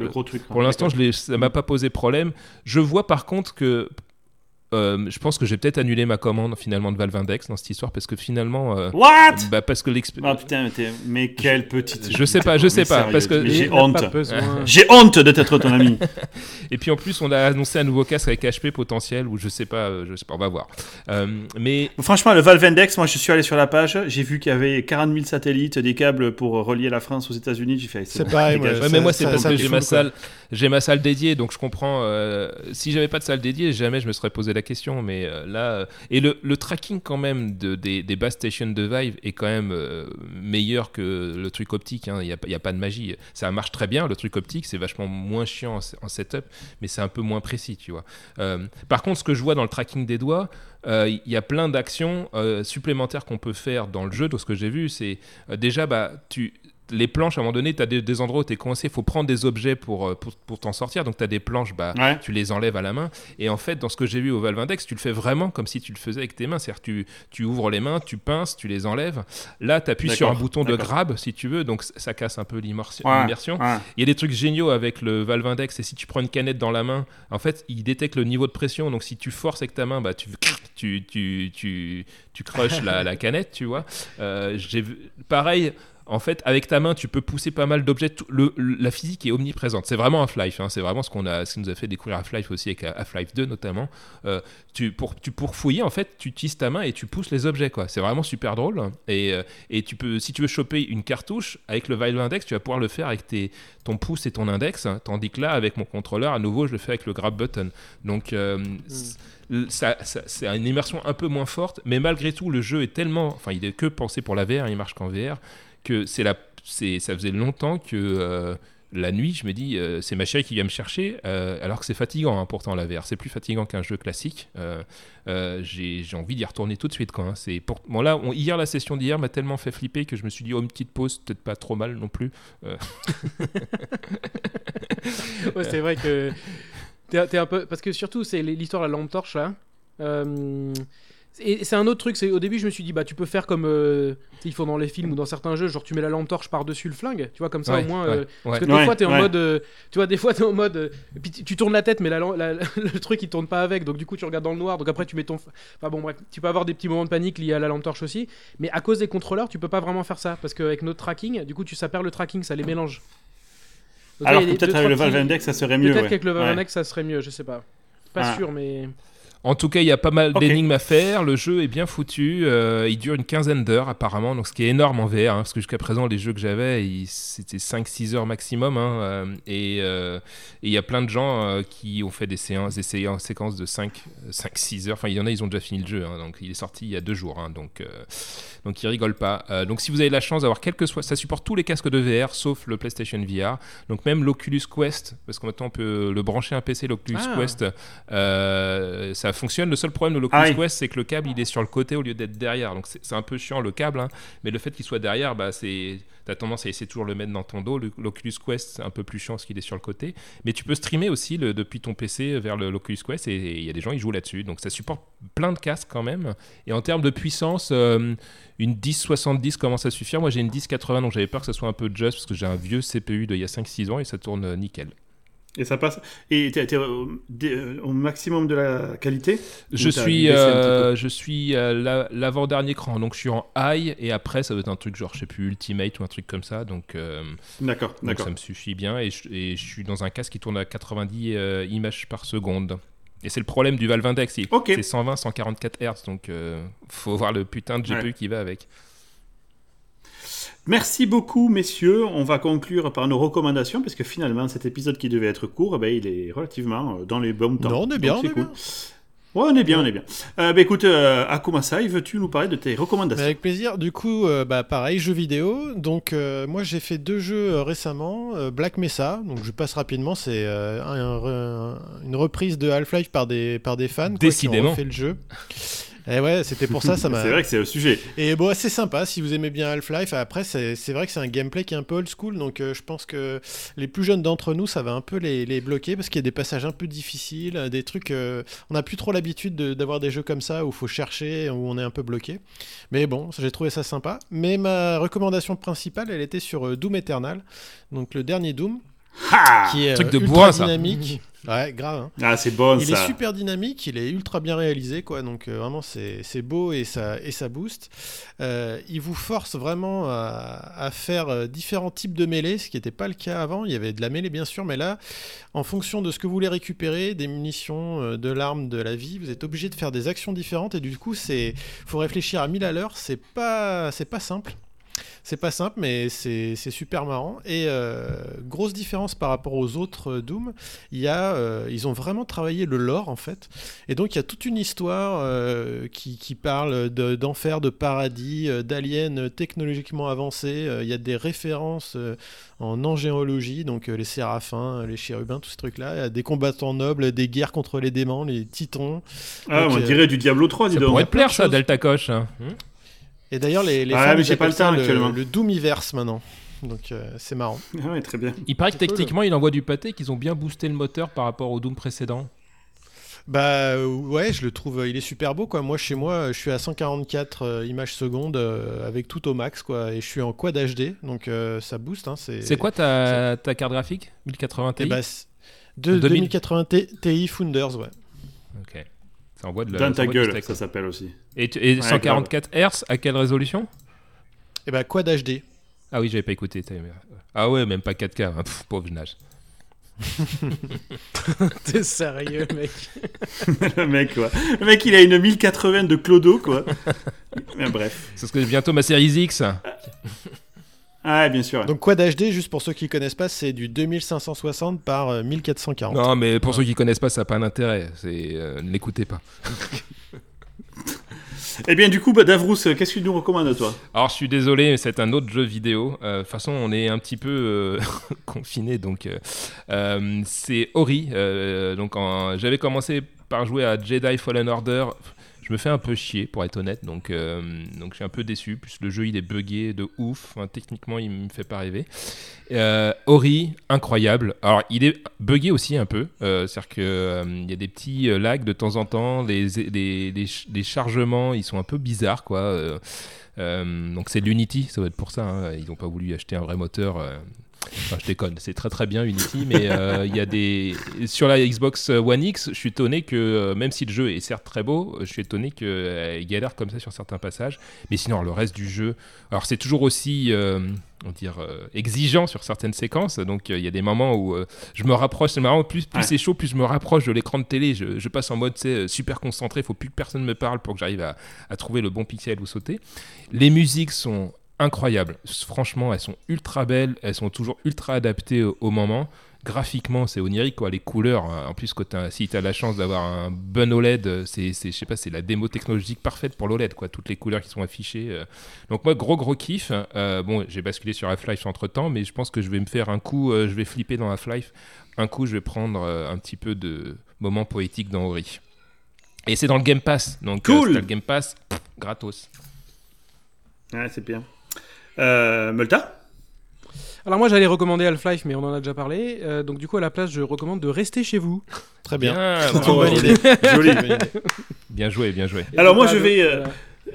S3: pour l'instant, je ça m'a pas posé problème. Je vois par contre que euh, je pense que j'ai peut-être annulé ma commande finalement de Valve Index dans cette histoire parce que finalement.
S1: Euh, What?
S3: bah, Parce que
S1: l'expérience. Oh putain, mais, quelle petite.
S3: Je sais pas, je sais pas. Parce que
S1: j'ai honte. j'ai honte d'être ton ami.
S3: Et puis en plus, on a annoncé un nouveau casque avec HP potentiel ou je sais pas, euh, je sais pas, on va voir. mais.
S1: Franchement, le Valve Index, moi je suis allé sur la page, j'ai vu qu'il y avait 40 000 satellites, des câbles pour relier la France aux États-Unis. J'ai fait.
S2: C'est pareil,
S3: mais moi c'est parce que j'ai ma salle, j'ai ma salle dédiée, donc je comprends. si j'avais pas de salle dédiée, jamais je me serais posé la question, mais euh, là. Euh, et le, le, tracking, quand même, de, des, des base stations de Vive est quand même euh, meilleur que le truc optique. Hein. Il n'y a, a, pas de magie. Ça marche très bien, le truc optique, c'est vachement moins chiant en, setup, mais c'est un peu moins précis, tu vois. par contre, ce que je vois dans le tracking des doigts, il y a plein d'actions supplémentaires qu'on peut faire dans le jeu. De ce que j'ai vu, c'est déjà, bah, tu les planches, à un moment donné, tu as des, endroits où tu es coincé, il faut prendre des objets pour, euh, pour, t'en sortir. Donc tu as des planches, bah, tu les enlèves à la main. Et en fait, dans ce que j'ai vu au Valve Index, tu le fais vraiment comme si tu le faisais avec tes mains. C'est-à-dire tu, tu ouvres les mains, tu pinces, tu les enlèves. Là, tu appuies sur un bouton de grab, si tu veux. Donc ça casse un peu l'immersion. Il y a des trucs géniaux avec le Valve Index. Et si tu prends une canette dans la main, en fait, il détecte le niveau de pression. Donc si tu forces avec ta main, bah, tu, tu, tu, tu, tu crushes la, la, canette, tu vois. Euh, j'ai pareil en fait, avec ta main, tu peux pousser pas mal d'objets. La physique est omniprésente. C'est vraiment Half-Life. Hein. C'est vraiment ce qu'on a, ce qui nous a fait découvrir Half-Life aussi avec Half-Life 2 notamment. Euh, tu, pour, tu, pour fouiller, en fait, tu utilises ta main et tu pousses les objets. Quoi. C'est vraiment super drôle. Et, euh, et tu peux, si tu veux choper une cartouche avec le Valve Index, tu vas pouvoir le faire avec tes, ton pouce et ton index. Hein. tandis que là, avec mon contrôleur, à nouveau, je le fais avec le grab button. Donc, euh, hmm. ça, c'est une immersion un peu moins forte, mais malgré tout, le jeu est tellement. Enfin, il est que pensé pour la VR, il marche qu'en VR que c'est la, c'est, ça faisait longtemps que euh, la nuit, je me dis, euh, c'est ma chérie qui vient me chercher, euh, alors que c'est fatigant hein, pourtant la VR. C'est plus fatigant qu'un jeu classique. j'ai, envie d'y retourner tout de suite. Quoi, hein. C'est pour... bon, là, hier, la session d'hier m'a tellement fait flipper que je me suis dit, oh, une petite pause, peut-être pas trop mal non plus.
S4: c'est vrai que. T'es, un peu... Parce que surtout, c'est l'histoire de la lampe torche là. Et c'est un autre truc, c'est au début je me suis dit bah tu peux faire comme euh, ils font dans les films ou dans certains jeux, genre tu mets la lampe torche par dessus le flingue, tu vois comme ça au moins. Euh, parce que des fois t'es en mode, euh, tu vois des fois t'es en mode, puis tu, tournes la tête mais la, le truc il tourne pas avec, donc du coup tu regardes dans le noir, donc après tu mets ton, enfin bon bref, tu peux avoir des petits moments de panique liés à la lampe torche aussi, mais à cause des contrôleurs tu peux pas vraiment faire ça parce qu'avec notre tracking, du coup tu ça perd le tracking, ça les mélange.
S1: Alors peut-être avec le Valve Index ça serait mieux.
S4: Peut-être qu'avec le Valve Index ça serait mieux, je sais pas, pas sûr mais.
S3: En tout cas, il y a pas mal d'énigmes à faire. Le jeu est bien foutu. Euh, il dure une quinzaine d'heures apparemment, donc ce qui est énorme en VR, hein, parce que jusqu'à présent, les jeux que j'avais, c'était 5-6 heures maximum. Hein, euh, euh, et il y a plein de gens qui ont fait des séances, des séquences de 5-6 heures. Enfin, il y en a, ils ont déjà fini le jeu. Hein, donc il est sorti il y a deux jours. donc, donc ils rigolent pas. donc si vous avez la chance d'avoir quelque soit, ça supporte tous les casques de VR, sauf le PlayStation VR. Donc même l'Oculus Quest, parce qu'en maintenant on peut le brancher un PC, l'Oculus ah. Quest, ça fonctionne. Le seul problème de l'Oculus ah Quest, c'est que le câble il est sur le côté au lieu d'être derrière. Donc c'est un peu chiant le câble, hein. mais le fait qu'il soit derrière, bah, c'est as tendance à essayer toujours le mettre dans ton dos. L'Oculus Quest, c'est un peu plus chiant parce qu'il est sur le côté. Mais tu peux streamer aussi le, depuis ton PC vers l'Oculus Quest et il y a des gens qui jouent là-dessus. Donc ça supporte plein de casques quand même. Et en termes de puissance, euh, une 1070 commence à suffire. Moi j'ai une 1080 donc j'avais peur que ça soit un peu just parce que j'ai un vieux CPU d'il y a 5-6 ans et ça tourne nickel.
S1: Et ça passe. Et tu es, au, maximum de la qualité
S3: Je suis, euh, je suis euh, l'avant-dernier cran. Donc je suis en high et après ça va être un truc genre, je sais plus, Ultimate ou un truc comme ça. Donc,
S1: euh, d'accord, d'accord.
S3: Ça me suffit bien. Et je, et je, suis dans un casque qui tourne à 90 images par seconde. Et c'est le problème du Valve Index. C'est 120, 144 Hz. Donc faut voir le putain de GPU qui va avec.
S1: Merci beaucoup, messieurs. On va conclure par nos recommandations, parce que finalement, cet épisode qui devait être court, ben, il est relativement dans les bons temps.
S2: Non, on est bien, on est cool.
S1: Ouais, on est bien, on est bien. Euh, bah, écoute, euh, Akumasai, veux-tu nous parler de tes recommandations?
S2: Avec plaisir. Du coup, euh, bah, pareil, jeux vidéo. Donc, euh, moi, j'ai fait deux jeux récemment. Black Mesa, donc je passe rapidement. C'est une reprise de Half-Life par des, par des fans
S3: Décidément.
S2: qui ont fait le jeu. Et eh ouais, c'était pour ça, ça m'a.
S1: c'est vrai que c'est le sujet.
S2: Et bon, c'est sympa si vous aimez bien Half-Life. Après, c'est vrai que c'est un gameplay qui est un peu old school, donc euh, je pense que les plus jeunes d'entre nous, ça va un peu les, les bloquer parce qu'il y a des passages un peu difficiles, des trucs. Euh, on n'a plus trop l'habitude d'avoir des jeux comme ça où il faut chercher, où on est un peu bloqué. Mais bon, j'ai trouvé ça sympa. Mais ma recommandation principale, elle était sur euh, Doom Eternal, donc le dernier Doom. Qui est
S3: truc de bois,
S2: dynamique. Ouais, grave. Hein.
S1: Ah, c'est bon
S2: il
S1: ça.
S2: est super dynamique, il est ultra bien réalisé, quoi. Donc euh, vraiment, c'est beau et ça, et ça booste. Euh, il vous force vraiment à, à faire euh, différents types de mêlées, ce qui n'était pas le cas avant. Il y avait de la mêlée, bien sûr, mais là, en fonction de ce que vous voulez récupérer, des munitions, de l'arme, de la vie, vous êtes obligé de faire des actions différentes. Et du coup, c'est faut réfléchir à 1000 à l'heure. C'est pas, c'est pas simple. C'est pas simple, mais c'est super marrant. Et euh, grosse différence par rapport aux autres euh, Doom, il y a, euh, ils ont vraiment travaillé le lore en fait. Et donc il y a toute une histoire qui, qui, parle d'enfer, de, paradis, d'aliens technologiquement avancés. Il y a des références en angéologie, donc les séraphins, les chérubins, tous ces trucs-là. Il y a des combattants nobles, des guerres contre les démons, les titans.
S1: Ah, on dirait du Diablo 3, dis
S3: ça pourrait te plaire ça, Delta Coche. Hein.
S2: Et d'ailleurs, les, les
S1: ah, mais j'ai pas le temps
S2: actuellement. Le, Doomiverse maintenant. Donc euh, c'est marrant.
S1: Ah ouais, très bien.
S3: Il paraît que techniquement, il envoie du pâté, qu'ils ont bien boosté le moteur par rapport au Doom précédent.
S2: Bah ouais, je le trouve, il est super beau quoi. Moi chez moi, je suis à 144 euh, images secondes euh, avec tout au max quoi, et je suis en quad HD, donc ça booste. Hein,
S3: c'est quoi ta, ta, carte graphique? 1080 Ti?
S2: Bah, de, 2080 Ti Founders, ouais.
S3: Ok. Ça envoie de
S1: la. Dans ta gueule, ça s'appelle aussi.
S3: Et, 144 Hz, à quelle résolution?
S2: Eh ben, Quad HD.
S3: Ah oui, j'avais pas écouté. Ah ouais, même pas 4K. Hein. pauvre nage.
S2: T'es sérieux, mec
S1: Le mec, quoi. Le mec, il a une 1080 de Clodo, quoi. Mais bref.
S3: C'est ce que bientôt ma série X.
S1: Ah, bien sûr.
S2: Donc Quad HD, juste pour ceux qui connaissent pas, c'est du 2560 par 1440.
S3: Euh, non, mais pour ceux qui connaissent pas, ça n'a pas d'intérêt. C'est euh, n'écoutez pas.
S1: Eh bien, du coup, bah, Davrous, qu'est-ce que tu nous recommandes, toi?
S3: Alors, je suis désolé, mais c'est un autre jeu vidéo. Euh, de toute façon, on est un petit peu confiné, donc c'est Ori. donc, j'avais commencé par jouer à Jedi Fallen Order je me fais un peu chier pour être honnête donc euh, donc je suis un peu déçu. Plus le jeu il est buggé de ouf. Techniquement il me fait pas rêver. Euh, Ori incroyable. Alors il est buggé aussi un peu euh, c'est à dire que il y a des petits lags de temps en temps les, chargements ils sont un peu bizarres quoi donc c'est l'Unity ça va être pour ça hein. ils n'ont pas voulu acheter un vrai moteur Enfin, je déconne, c'est très très bien Unity, mais euh, il y a des. Sur la Xbox One X, je suis étonné que, euh, même si le jeu est certes très beau, je suis étonné qu'il euh, galère comme ça sur certains passages. Mais sinon, le reste du jeu. Alors, c'est toujours aussi. on dire exigeant sur certaines séquences donc il y a des moments où je me rapproche c'est marrant plus, plus c'est chaud plus je me rapproche de l'écran de télé je, passe en mode super concentré il faut plus que personne me parle pour que j'arrive à, à trouver le bon pixel où sauter les musiques sont incroyables. Franchement, elles sont ultra belles, elles sont toujours ultra adaptées au, moment. Graphiquement, c'est onirique, quoi. Les couleurs, hein. en plus, quand si tu as la chance d'avoir un bon OLED, c'est, je sais pas, c'est la démo technologique parfaite pour l'OLED, quoi. Toutes les couleurs qui sont affichées. Euh. Donc, moi, gros, gros kiff. Euh, bon, j'ai basculé sur Half-Life entre temps, mais je pense que je vais me faire un coup, euh, je vais flipper dans Half-Life. Un coup, je vais prendre un petit peu de moment poétique dans Ori. Et c'est dans le Game Pass. Donc,
S1: cool.
S3: le Game Pass, gratos.
S1: Ouais, c'est bien. Euh, Multa
S4: alors moi j'allais recommander Half-Life mais on en a déjà parlé euh, donc du coup à la place je recommande de rester chez vous.
S2: Très bien.
S3: Idée. Joli. Bien joué, bien joué.
S1: Alors moi je vais euh,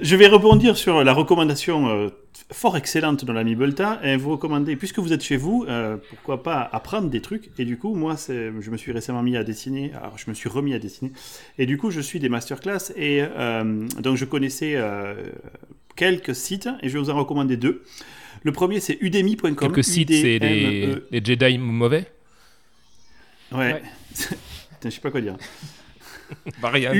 S1: je vais rebondir sur la recommandation fort excellente de l'ami Multa et vous recommander puisque vous êtes chez vous pourquoi pas apprendre des trucs et du coup moi je me suis récemment mis à dessiner alors je me suis remis à dessiner et du coup je suis des masterclass et donc je connaissais quelques sites et je vais vous en recommander deux. Le premier, c'est udemy.com.
S3: Quelques sites, c'est les, les, Jedi mauvais?
S1: Ouais. je sais pas quoi dire.
S3: Bah, rien,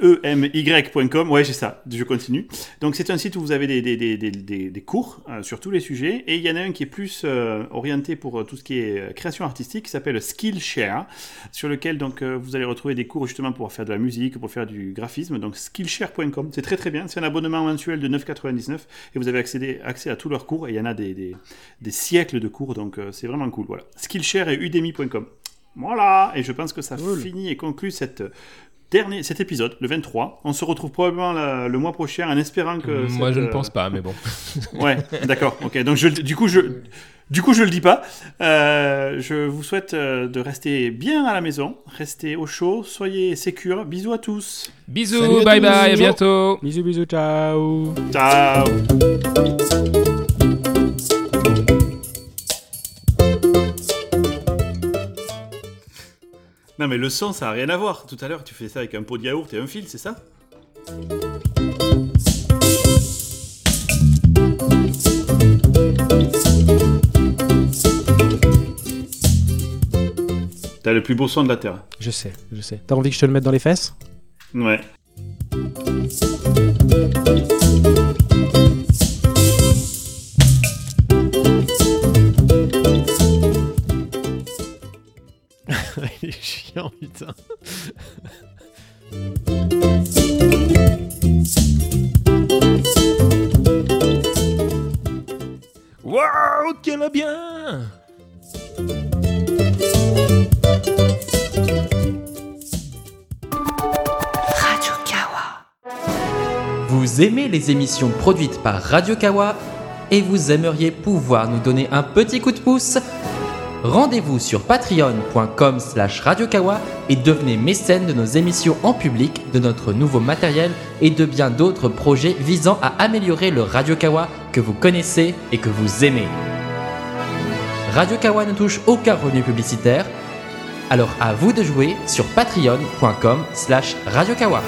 S1: EMY.com, ouais, j'ai ça, je continue. Donc, c'est un site où vous avez des, des, des, des cours euh, sur tous les sujets. Et il y en a un qui est plus euh, orienté pour euh, tout ce qui est création artistique, qui s'appelle Skillshare, sur lequel donc, vous allez retrouver des cours justement pour faire de la musique, pour faire du graphisme. Donc, skillshare.com, c'est très très bien. C'est un abonnement mensuel de 9,99 et vous avez accédé, accès à tous leurs cours. Et il y en a des, siècles de cours, donc c'est vraiment cool. Voilà. Skillshare et udemy.com. Voilà, et je pense que ça finit et conclut cette dernier, cet épisode, le 23. On se retrouve probablement le mois prochain en espérant que.
S3: Moi, je ne pense pas, mais bon.
S1: ouais, d'accord. Ok, donc je, du coup, je. Du coup, je le dis pas. Euh, je vous souhaite euh, de rester bien à la maison, rester au chaud, soyez sécures. Bisous à tous.
S3: Bisous, bye bye, à bientôt.
S4: Bisous, bisous, ciao.
S1: Ciao. Non mais le son ça a rien à voir. Tout à l'heure tu fais ça avec un pot de yaourt et un fil, c'est ça T'as le plus beau son de la Terre.
S4: Je sais, je sais. T'as envie que je te le mette dans les fesses?
S1: Ouais.
S2: Chiant, putain.
S3: Waouh, qu'elle a bien
S6: Radio Kawa. Vous aimez les émissions produites par Radio Kawa et vous aimeriez pouvoir nous donner un petit coup de pouce Rendez-vous sur patreon.com slash radiokawa et devenez mécène de nos émissions en public, de notre nouveau matériel et de bien d'autres projets visant à améliorer le Radiokawa que vous connaissez et que vous aimez. Radiokawa ne touche aucun revenu publicitaire, alors à vous de jouer sur patreon.com slash radiokawa.